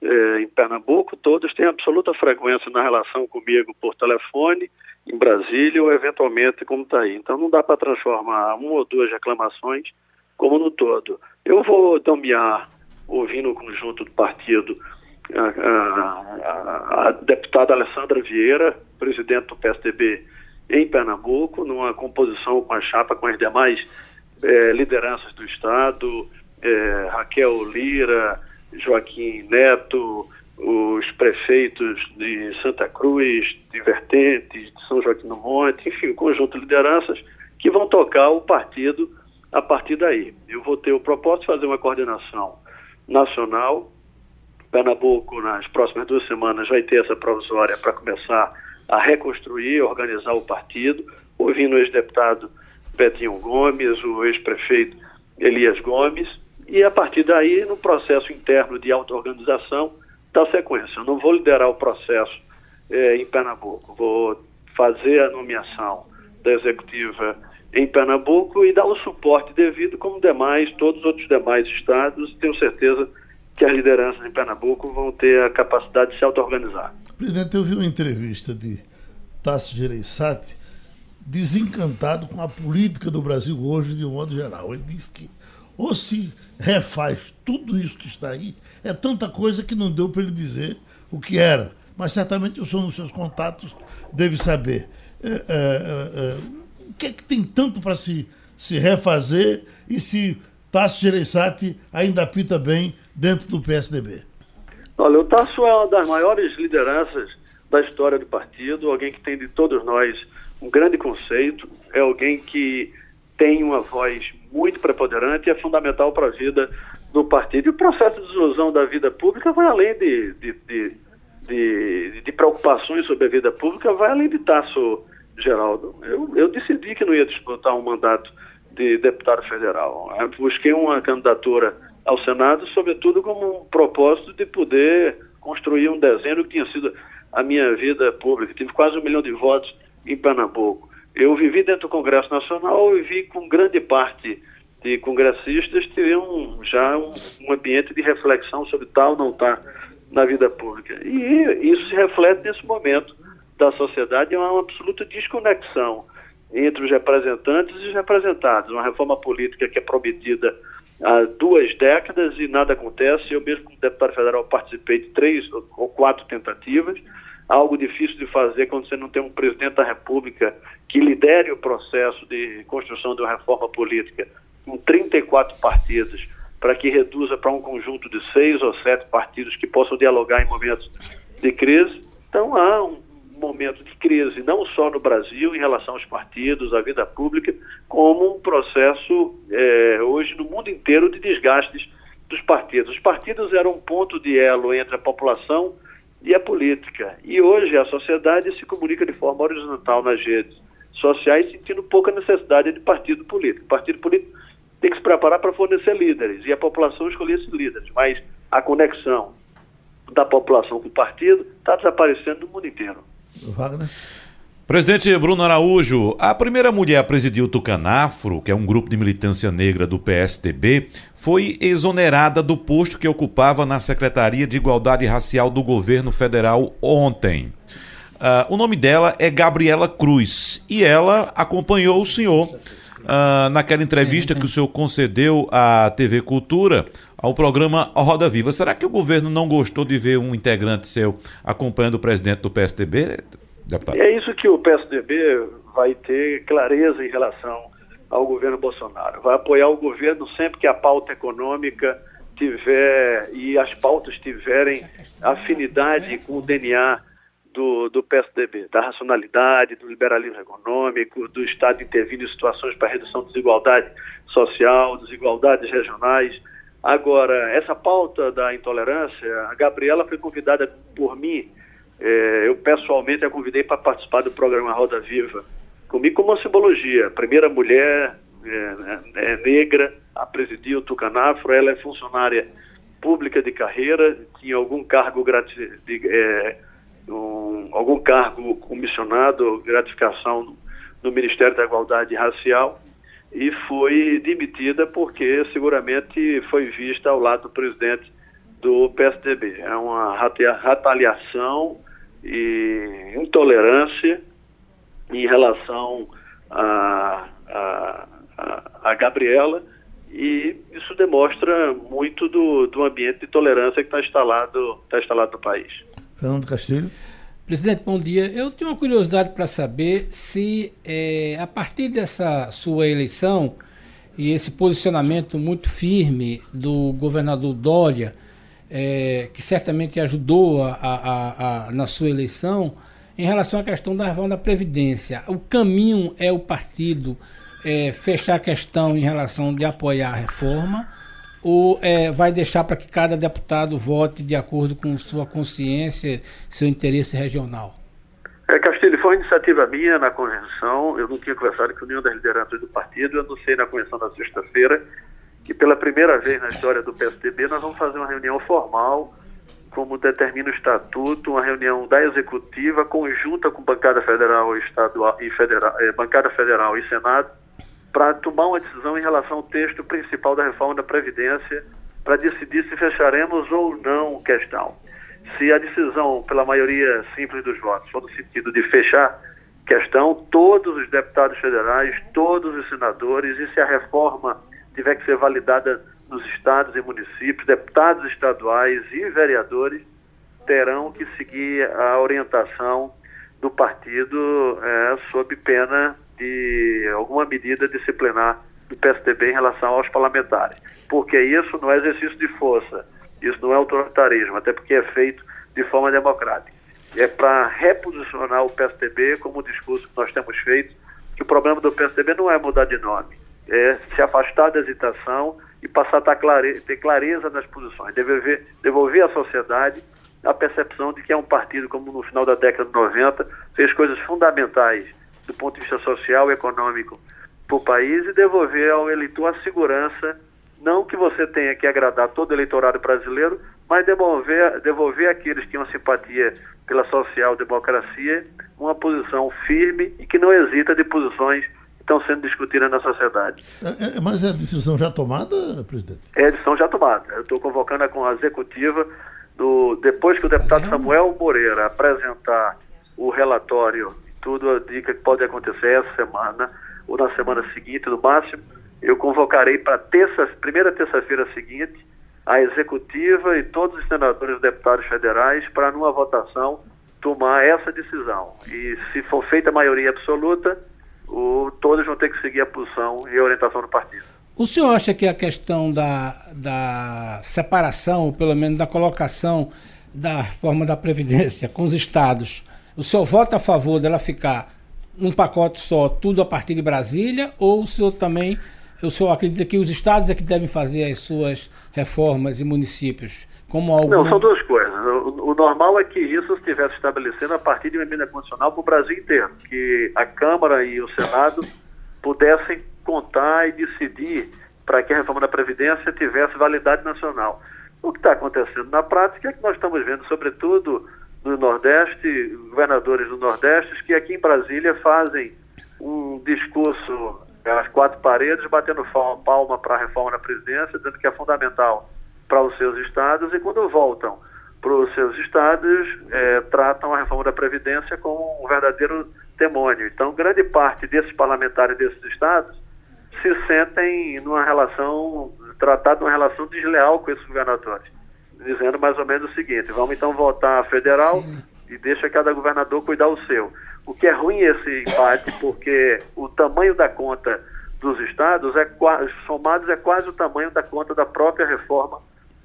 eh, em Pernambuco, todos têm absoluta frequência na relação comigo por telefone, em Brasília ou eventualmente como está aí. Então não dá para transformar uma ou duas reclamações como no todo. Eu vou nomear, ouvindo o conjunto do partido, a, a, a, deputada Alessandra Vieira, presidente do PSDB em Pernambuco, numa composição com a chapa com as demais eh, lideranças do Estado, eh, Raquel Lira, Joaquim Neto, os prefeitos de Santa Cruz, de Vertentes, de São Joaquim do Monte, enfim, um conjunto de lideranças que vão tocar o partido a partir daí. Eu vou ter o propósito de fazer uma coordenação nacional. Pernambuco, nas próximas duas semanas, vai ter essa provisória para começar a reconstruir, organizar o partido, ouvindo o ex-deputado Betinho Gomes, o ex-prefeito Elias Gomes, e a partir daí, no processo interno de auto-organização, da sequência. Eu não vou liderar o processo eh, em Pernambuco, vou fazer a nomeação da executiva em Pernambuco e dar o suporte devido, como demais, todos os outros demais estados. Tenho certeza que as lideranças em Pernambuco vão ter a capacidade de se auto-organizar. Presidente, eu vi uma entrevista de Tasso Gereissati desencantado com a política do Brasil hoje, de um modo geral. Ele disse que ou se refaz tudo isso que está aí, é tanta coisa que não deu para ele dizer o que era. Mas certamente o senhor, nos seus contatos, deve saber. É, é, é, é o que é que tem tanto para se, se refazer e se Tasso Gereissati ainda apita bem dentro do PSDB? Olha, o Tasso é uma das maiores lideranças da história do partido, alguém que tem de todos nós um grande conceito, é alguém que tem uma voz muito preponderante e é fundamental para a vida do partido. E o processo de desilusão da vida pública vai além de, de, de, de, de preocupações sobre a vida pública, vai além de Tasso Geraldo. Eu, eu decidi que não ia disputar um mandato de deputado federal. Eu busquei uma candidatura ao Senado, sobretudo como um propósito de poder construir um desenho que tinha sido a minha vida pública. Tive quase um milhão de votos em Pernambuco. Eu vivi dentro do Congresso Nacional e vi com grande parte de congressistas ter já um, um, ambiente de reflexão sobre tal ou não estar tá na vida pública. E isso se reflete nesse momento da sociedade, é uma absoluta desconexão entre os representantes e os representados. Uma reforma política que é prometida há duas décadas e nada acontece. Eu mesmo, como deputado federal, participei de três ou quatro tentativas algo difícil de fazer quando você não tem um presidente da República que lidere o processo de construção de uma reforma política com 34 partidos, para que reduza para um conjunto de seis ou sete partidos que possam dialogar em momentos de crise. Então há um momento de crise, não só no Brasil, em relação aos partidos, à vida pública, como um processo é, hoje no mundo inteiro de desgastes dos partidos. Os partidos eram um ponto de elo entre a população e a política. E hoje a sociedade se comunica de forma horizontal nas redes sociais, sentindo pouca necessidade de partido político. O partido político tem que se preparar para fornecer líderes e a população escolher esses líderes, mas a conexão da população com o partido está desaparecendo no mundo inteiro. Wagner? Presidente Bruno Araújo, a primeira mulher a presidir o Tucanafro, que é um grupo de militância negra do PSDB, foi exonerada do posto que ocupava na Secretaria de Igualdade Racial do governo federal ontem. Uh, o nome dela é Gabriela Cruz e ela acompanhou o senhor uh, naquela entrevista que o senhor concedeu à TV Cultura, ao programa Roda Viva. Será que o governo não gostou de ver um integrante seu acompanhando o presidente do PSDB? deputado? É isso que o PSDB vai ter clareza em relação ao governo Bolsonaro. Vai apoiar o governo sempre que a pauta econômica tiver e as pautas tiverem afinidade com o DNA do, do PSDB, da racionalidade, do liberalismo econômico, do Estado intervindo em situações para redução da desigualdade social, desigualdades regionais. Agora, essa pauta da intolerância, a Gabriela foi convidada por mim é, eu pessoalmente a convidei para participar do programa Roda Viva. Comigo como uma simbologia. Primeira mulher é, negra a presidir o Tucanafro, ela é funcionária pública de carreira, tinha algum cargo de, um, algum cargo comissionado, gratificação no, Ministério da Igualdade Racial. e foi demitida porque seguramente foi vista ao lado do presidente do PSDB. É uma retaliação e intolerância em relação a, a, a, a Gabriela e isso demonstra muito do, do ambiente de tolerância que está instalado, tá instalado no país. Fernando Castilho. Presidente, bom dia. Eu tenho uma curiosidade para saber se, é, a partir dessa sua eleição e esse posicionamento muito firme do governador Dória, é, que certamente ajudou a, a, a, na sua eleição, em relação à questão da reforma da Previdência, o caminho é o partido é, fechar a questão em relação de apoiar a reforma ou é, vai deixar para que cada deputado vote de acordo com sua consciência, seu interesse regional? É, Castilho, foi iniciativa minha na convenção, eu não tinha conversado com nenhum das lideranças do partido, eu anunciei na convenção da sexta-feira que pela primeira vez na história do PSDB nós vamos fazer uma reunião formal, como determina o estatuto, uma reunião da executiva conjunta com bancada federal estadual e federal, eh, bancada federal e senado, para tomar uma decisão em relação ao texto principal da reforma da Previdência, para decidir se fecharemos ou não questão. Se a decisão pela maioria simples dos votos for no sentido de fechar questão, todos os deputados federais, todos os senadores, e se a reforma tiver que ser validada nos estados e municípios, deputados estaduais e vereadores terão que seguir a orientação do partido é, sob pena de alguma medida disciplinar do PSDB em relação aos parlamentares. Porque isso não é exercício de força, isso não é autoritarismo, até porque é feito de forma democrática. É para reposicionar o PSDB, como o discurso que nós temos feito, que o problema do PSDB não é mudar de nome, é se afastar da hesitação e passar a clare ter clareza nas posições, devolver, devolver à sociedade a percepção de que é um partido, como no final da década de 90, fez coisas fundamentais do ponto de vista social e econômico para o país e devolver ao eleitor a segurança, não que você tenha que agradar todo o eleitorado brasileiro, mas devolver, devolver àqueles que tinham simpatia pela social-democracia uma posição firme e que não hesita de posições que estão sendo discutidas na sociedade. É, é, mas é a decisão já tomada, presidente? É a decisão já tomada. Eu estou convocando a, a executiva do, depois que o deputado Samuel Moreira apresentar o relatório tudo indica que pode acontecer essa semana ou na semana seguinte, no máximo. Eu convocarei para terça, primeira terça-feira seguinte a executiva e todos os senadores e deputados federais para, numa votação, tomar essa decisão. E se for feita a maioria absoluta, o, todos vão ter que seguir a posição e a orientação do partido. O senhor acha que a questão da, da separação, ou pelo menos da colocação da forma da Previdência com os estados, o senhor vota a favor dela ficar num pacote só, tudo a partir de Brasília, ou o senhor também, o senhor acredita que os estados é que devem fazer as suas reformas e municípios? Como algum... Não, são duas coisas. O, o, normal é que isso estivesse estabelecendo a partir de uma emenda condicional para o Brasil inteiro, que a Câmara e o Senado pudessem contar e decidir para que a reforma da Previdência tivesse validade nacional. O que está acontecendo na prática é que nós estamos vendo, sobretudo, do Nordeste, governadores do Nordeste, que aqui em Brasília fazem um discurso às quatro paredes, batendo palma para a reforma da presidência, dizendo que é fundamental para os seus estados, e quando voltam para os seus estados, é, tratam a reforma da Previdência como um verdadeiro demônio. Então, grande parte desses parlamentares desses estados se sentem numa relação, tratados numa relação desleal com esses governadores dizendo mais ou menos o seguinte: vamos então votar a federal Sim. e deixa cada governador cuidar o seu. O que é ruim esse empate, porque o tamanho da conta dos estados é somados é quase o tamanho da conta da própria reforma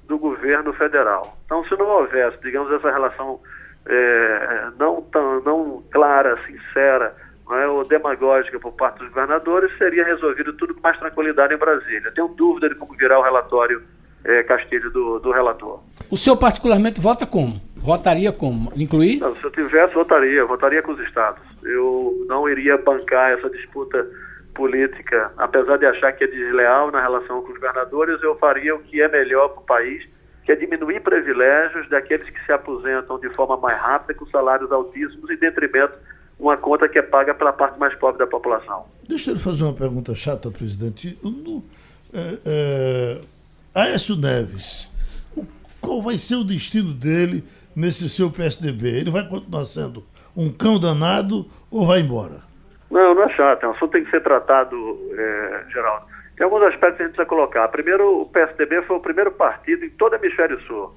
do governo federal. Então, se não houvesse, digamos, essa relação é, não tão não clara, sincera, não é, ou demagógica por parte dos governadores, seria resolvido tudo com mais tranquilidade em Brasília. Tenho dúvida de como virá o relatório é, Castilho do, do relator. O senhor particularmente vota como? Votaria como? Incluir? Não, se eu tivesse, votaria. Votaria com os estados. Eu não iria bancar essa disputa política, apesar de achar que é desleal na relação com os governadores, eu faria o que é melhor para o país, que é diminuir privilégios daqueles que se aposentam de forma mais rápida, com salários altíssimos, em detrimento uma conta que é paga pela parte mais pobre da população. Deixa eu fazer uma pergunta chata, presidente. No, é, é, Aécio Neves, qual vai ser o destino dele nesse seu PSDB? Ele vai continuar sendo um cão danado ou vai embora? Não, não é chato. É um assunto tem que ser tratado, é, Geraldo. Tem alguns aspectos que a gente precisa colocar. Primeiro, o PSDB foi o primeiro partido em todo o hemisfério sul.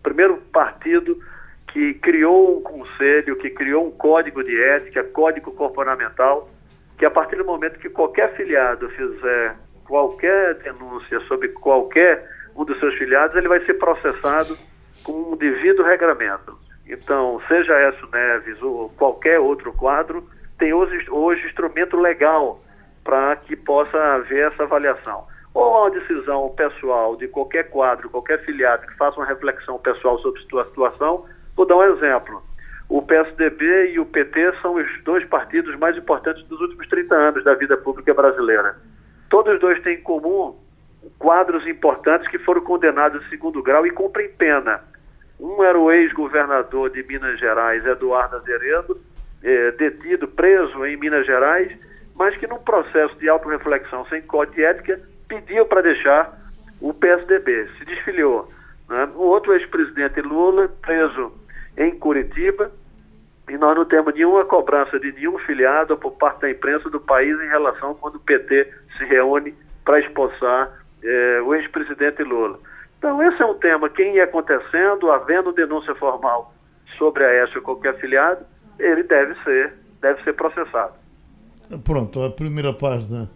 O primeiro partido que criou um conselho, que criou um código de ética, código comportamental, que a partir do momento que qualquer filiado fizer qualquer denúncia sobre qualquer um dos seus filiados, ele vai ser processado com um devido regramento. Então, seja Écio Neves ou qualquer outro quadro, tem hoje, hoje instrumento legal para que possa haver essa avaliação. Ou uma decisão pessoal de qualquer quadro, qualquer filiado que faça uma reflexão pessoal sobre sua situação. Vou dar um exemplo. O PSDB e o PT são os dois partidos mais importantes dos últimos 30 anos da vida pública brasileira. Todos os dois têm em comum quadros importantes que foram condenados em segundo grau e cumprem pena. Um era o ex-governador de Minas Gerais, Eduardo Azeredo, eh, detido, preso em Minas Gerais, mas que num processo de autorreflexão sem código de ética pediu para deixar o PSDB, se desfiliou. Né? O outro ex-presidente Lula, preso em Curitiba, e nós não temos nenhuma cobrança de nenhum filiado por parte da imprensa do país em relação quando o PT se reúne para expulsar eh, o ex-presidente Lula. Então, esse é um tema que ia acontecendo, havendo denúncia formal sobre a ESA ou qualquer afiliado, ele deve ser, deve ser processado. Pronto, a primeira página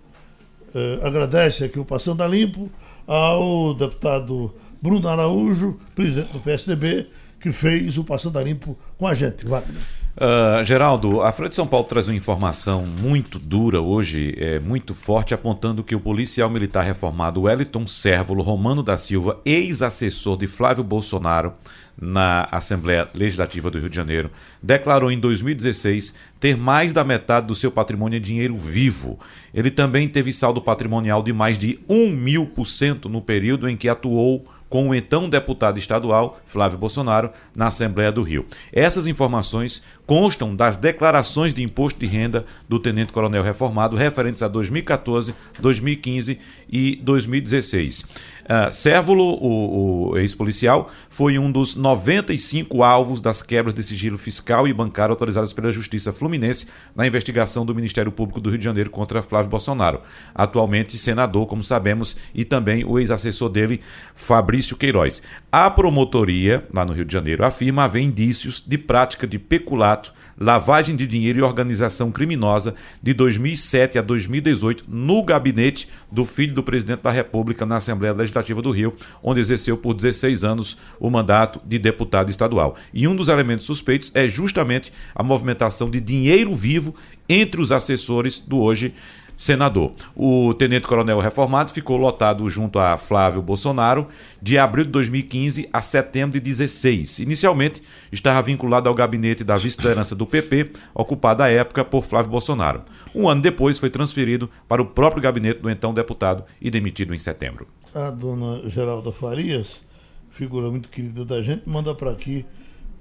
eh, agradece aqui o Passando a Limpo ao deputado Bruno Araújo, presidente do PSDB, que fez o Passando a Limpo com a gente. Wagner. Uh, Geraldo, a Folha de São Paulo traz uma informação muito dura hoje, é, muito forte, apontando que o policial militar reformado Wellington Sérvulo Romano da Silva, ex-assessor de Flávio Bolsonaro na Assembleia Legislativa do Rio de Janeiro, declarou em 2016 ter mais da metade do seu patrimônio em dinheiro vivo. Ele também teve saldo patrimonial de mais de um mil por cento no período em que atuou com o então deputado estadual Flávio Bolsonaro na Assembleia do Rio. Essas informações constam das declarações de imposto de renda do tenente-coronel reformado referentes a 2014, 2015 e 2016. Uh, Cérvulo, o, o ex-policial, foi um dos 95 alvos das quebras de sigilo fiscal e bancário autorizadas pela Justiça Fluminense na investigação do Ministério Público do Rio de Janeiro contra Flávio Bolsonaro. Atualmente senador, como sabemos, e também o ex-assessor dele, Fabrício Queiroz. A promotoria, lá no Rio de Janeiro, afirma haver indícios de prática de peculato lavagem de dinheiro e organização criminosa de 2007 a 2018 no gabinete do filho do presidente da República na Assembleia Legislativa do Rio, onde exerceu por 16 anos o mandato de deputado estadual. E um dos elementos suspeitos é justamente a movimentação de dinheiro vivo entre os assessores do hoje senador. O tenente-coronel reformado ficou lotado junto a Flávio Bolsonaro de abril de 2015 a setembro de 16. Inicialmente, estava vinculado ao gabinete da vice-liderança do PP, ocupado à época por Flávio Bolsonaro. Um ano depois, foi transferido para o próprio gabinete do então deputado e demitido em setembro. A dona Geralda Farias, figura muito querida da gente, manda para aqui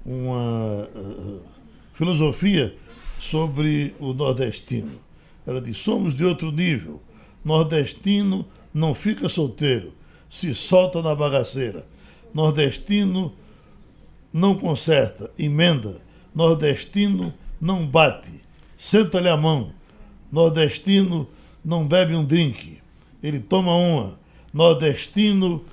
uma uh, filosofia sobre o nordestino. Ela diz: somos de outro nível. Nordestino não fica solteiro, se solta na bagaceira. Nordestino não conserta, emenda. Nordestino não bate, senta-lhe a mão. Nordestino não bebe um drink, ele toma uma. Nordestino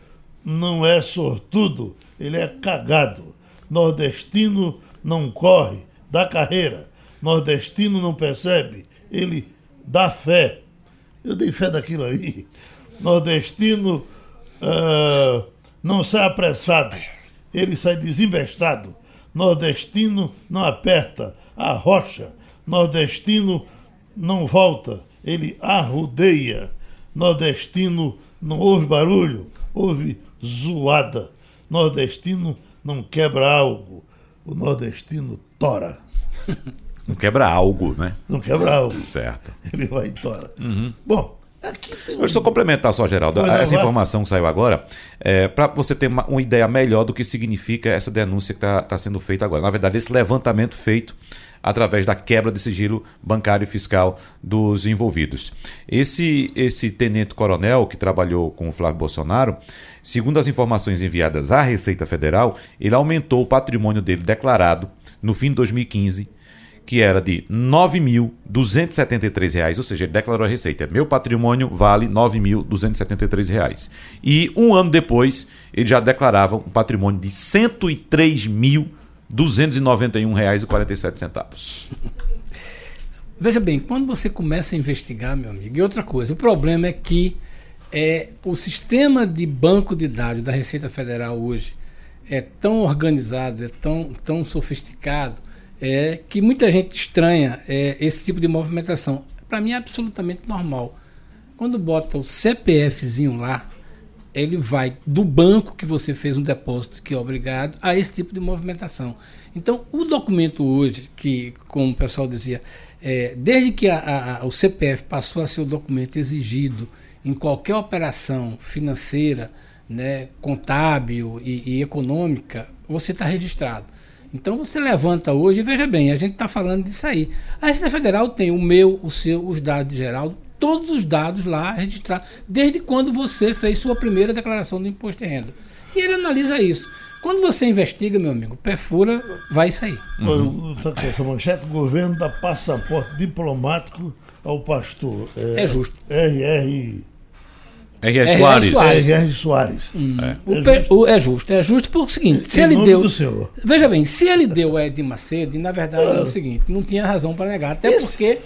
não é sortudo, ele é cagado. Nordestino não corre, dá carreira. Nordestino não percebe, ele da fé. Eu dei fé daquilo aí. Nordestino uh, não sai apressado, ele sai desinvestado. Nordestino não aperta a rocha. Nordestino não volta, ele arrudeia. Nordestino não ouve barulho, ouve zoada. Nordestino não quebra algo, o nordestino tora. Não quebra algo, né? Não quebra algo. Certo. Ele vai embora. Uhum. Bom, aqui tem. Deixa eu complementar só, Geraldo. Essa informação que saiu agora, é, para você ter uma, uma, ideia melhor do que significa essa denúncia que está tá sendo feita agora. Na verdade, esse levantamento feito através da quebra de sigilo bancário e fiscal dos envolvidos. Esse, esse tenente-coronel que trabalhou com o Flávio Bolsonaro, segundo as informações enviadas à Receita Federal, ele aumentou o patrimônio dele declarado no fim de 2015 que era de R$ 9.273, ou seja, ele declarou a receita. Meu patrimônio vale R$ 9.273. E um ano depois, ele já declarava um patrimônio de R$ 103.291,47. Veja bem, quando você começa a investigar, meu amigo, e outra coisa, o problema é que é, o sistema de banco de dados da Receita Federal hoje é tão organizado, é tão, tão sofisticado, é, que muita gente estranha é, esse tipo de movimentação. Para mim é absolutamente normal. Quando bota o CPFzinho lá, ele vai do banco que você fez um depósito, que é obrigado, a esse tipo de movimentação. Então, o documento hoje, que, como o pessoal dizia, é, desde que a, a, o CPF passou a ser o documento exigido em qualquer operação financeira, né, contábil e, e econômica, você está registrado. Então você levanta hoje e veja bem, a gente está falando disso aí. A Receita Federal tem o meu, o seu, os dados de Geraldo, todos os dados lá registrados, desde quando você fez sua primeira declaração do imposto de renda. E ele analisa isso. Quando você investiga, meu amigo, perfura, vai sair. Uhum. Essa manchete, governo dá passaporte diplomático ao pastor. É, é justo. RR R.R. Soares. R.R. Soares. Hum. É. O é, justo. O, é justo. É justo porque seguinte, se ele deu. Veja bem, se ele deu a Edir Macedo, na verdade claro. é o seguinte, não tinha razão para negar. Até Esse... porque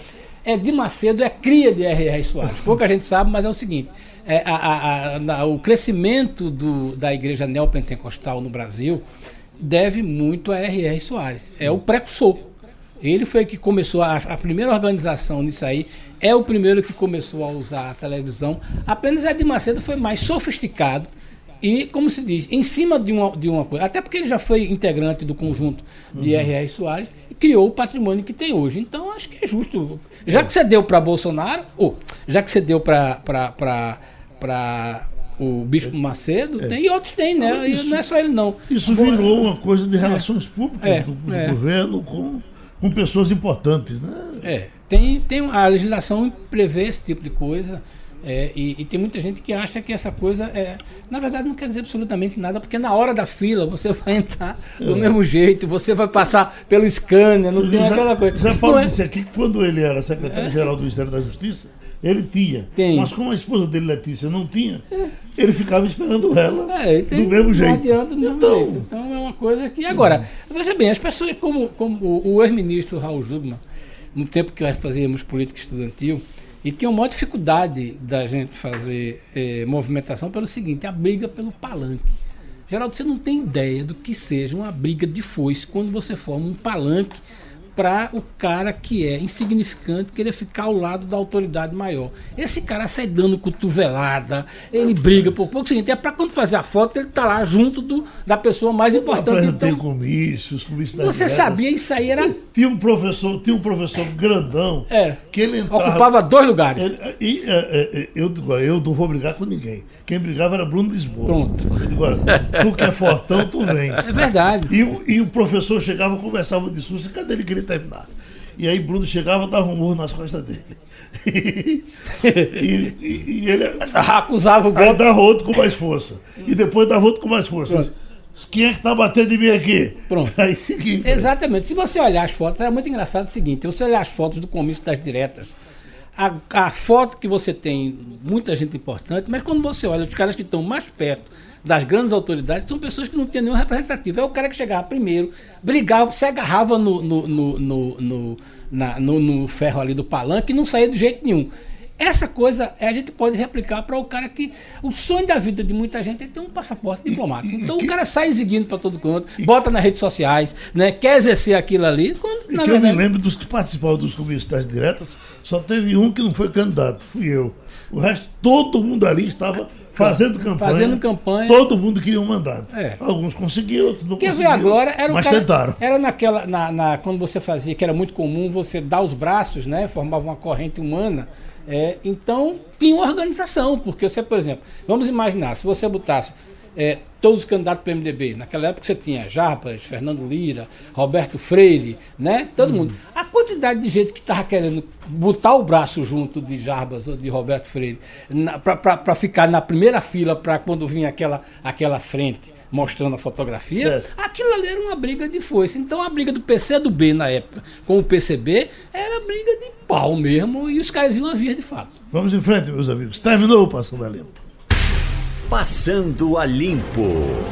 Edir Macedo é cria de R.R. Soares. Pouca gente sabe, mas é o seguinte. É, a, a, a, o crescimento do, da igreja neopentecostal no Brasil deve muito a R.R. Soares. É o precursor. Ele foi que começou a, a primeira organização nisso aí é o primeiro que começou a usar a televisão. Apenas Ed Macedo foi mais sofisticado e, como se diz, em cima de uma, de uma coisa. Até porque ele já foi integrante do conjunto de uhum. R.R. Soares e criou o patrimônio que tem hoje. Então, acho que é justo. Já que você deu para Bolsonaro, ou já que você deu para o Bispo Macedo, é. tem, e outros têm, né? Isso, não é só ele, não. Isso virou uma coisa de relações é. públicas é. do, do é. governo com, com pessoas importantes, né? É. Tem, tem a legislação prevê esse tipo de coisa. É, e, e, tem muita gente que acha que essa coisa é. Na verdade, não quer dizer absolutamente nada, porque na hora da fila você vai entrar é. do mesmo jeito, você vai passar pelo scanner, não você tem aquela coisa. Zé Paulo é... disse aqui que quando ele era secretário-geral é. do Ministério da Justiça, ele tinha. Tem. Mas como a esposa dele, Letícia, não tinha, é. ele ficava esperando ela é, tem, do mesmo jeito. Não adianta do mesmo então, jeito. Então é uma coisa que. Agora, veja bem, as pessoas, como, como o ex-ministro Raul Jugman no tempo que nós fazíamos política estudantil, e tinha uma maior dificuldade da gente fazer eh, movimentação pelo seguinte, a briga pelo palanque. Geraldo, você não tem ideia do que seja uma briga de foice quando você forma um palanque para o cara que é insignificante querer ficar ao lado da autoridade maior. Esse cara sai dando cotovelada, ele briga por pouco. Seguinte, é para quando fazer a foto, ele tá lá junto do, da pessoa mais importante. Então, comícios, comícios Você sabia isso aí era. Tinha um professor, tinha um professor grandão é, que ele entrava. Ocupava dois lugares. Ele, e, é, é, eu, eu não vou brigar com ninguém. Quem brigava era Bruno Lisboa. Pronto. Eu digo, olha, tu que é fortão, tu vens. É verdade. E, e o professor chegava, conversava de susto, cadê ele queria terminar? E aí Bruno chegava e dava um murro nas costas dele. e, e, e, ele acusava o golpe. Aí dava outro com mais força. E depois dava outro com mais força. Pronto. Quem é que tá batendo em mim aqui? Pronto. Aí segui. Exatamente. Se você olhar as fotos, era muito engraçado o seguinte: se você olhar as fotos do comício das diretas a, a foto que você tem, muita gente importante, mas quando você olha os caras que estão mais perto das grandes autoridades, são pessoas que não têm nenhum representativo. É o cara que chegava primeiro, brigava, se agarrava no, no, no, no, na, no, no ferro ali do palanque e não saía de jeito nenhum. Essa coisa a gente pode replicar para o cara que. O sonho da vida de muita gente é ter um passaporte diplomático. Então o cara sai exigindo para todo canto, bota nas redes sociais, né, quer exercer aquilo ali. Quando, na que verdade... Eu me lembro dos que participaram dos comissários diretas, só teve um que não foi candidato, fui eu. O resto, todo mundo ali estava fazendo campanha. Fazendo campanha. Todo mundo queria um mandato. É. Alguns conseguiram, outros não Quer ver agora? Era mas cara, tentaram. Era naquela. Na, na, quando você fazia, que era muito comum, você dar os braços, né? Formava uma corrente humana. É, então, tinha uma organização, porque você, por exemplo, vamos imaginar, se você botasse é, todos os candidatos para o MDB. Naquela época você tinha Jarbas, Fernando Lira, Roberto Freire, né? Todo mundo. A quantidade de gente que estava querendo botar o braço junto de Jarbas ou de Roberto Freire para ficar na primeira fila para quando vinha aquela, aquela frente mostrando a fotografia, certo. aquilo ali era uma briga de foice. Então a briga do PC do B na época com o PCB era briga de pau mesmo e os caras iam a vir de fato. Vamos em frente, meus amigos. Terminou o Passando a Limpo. Passando a Limpo.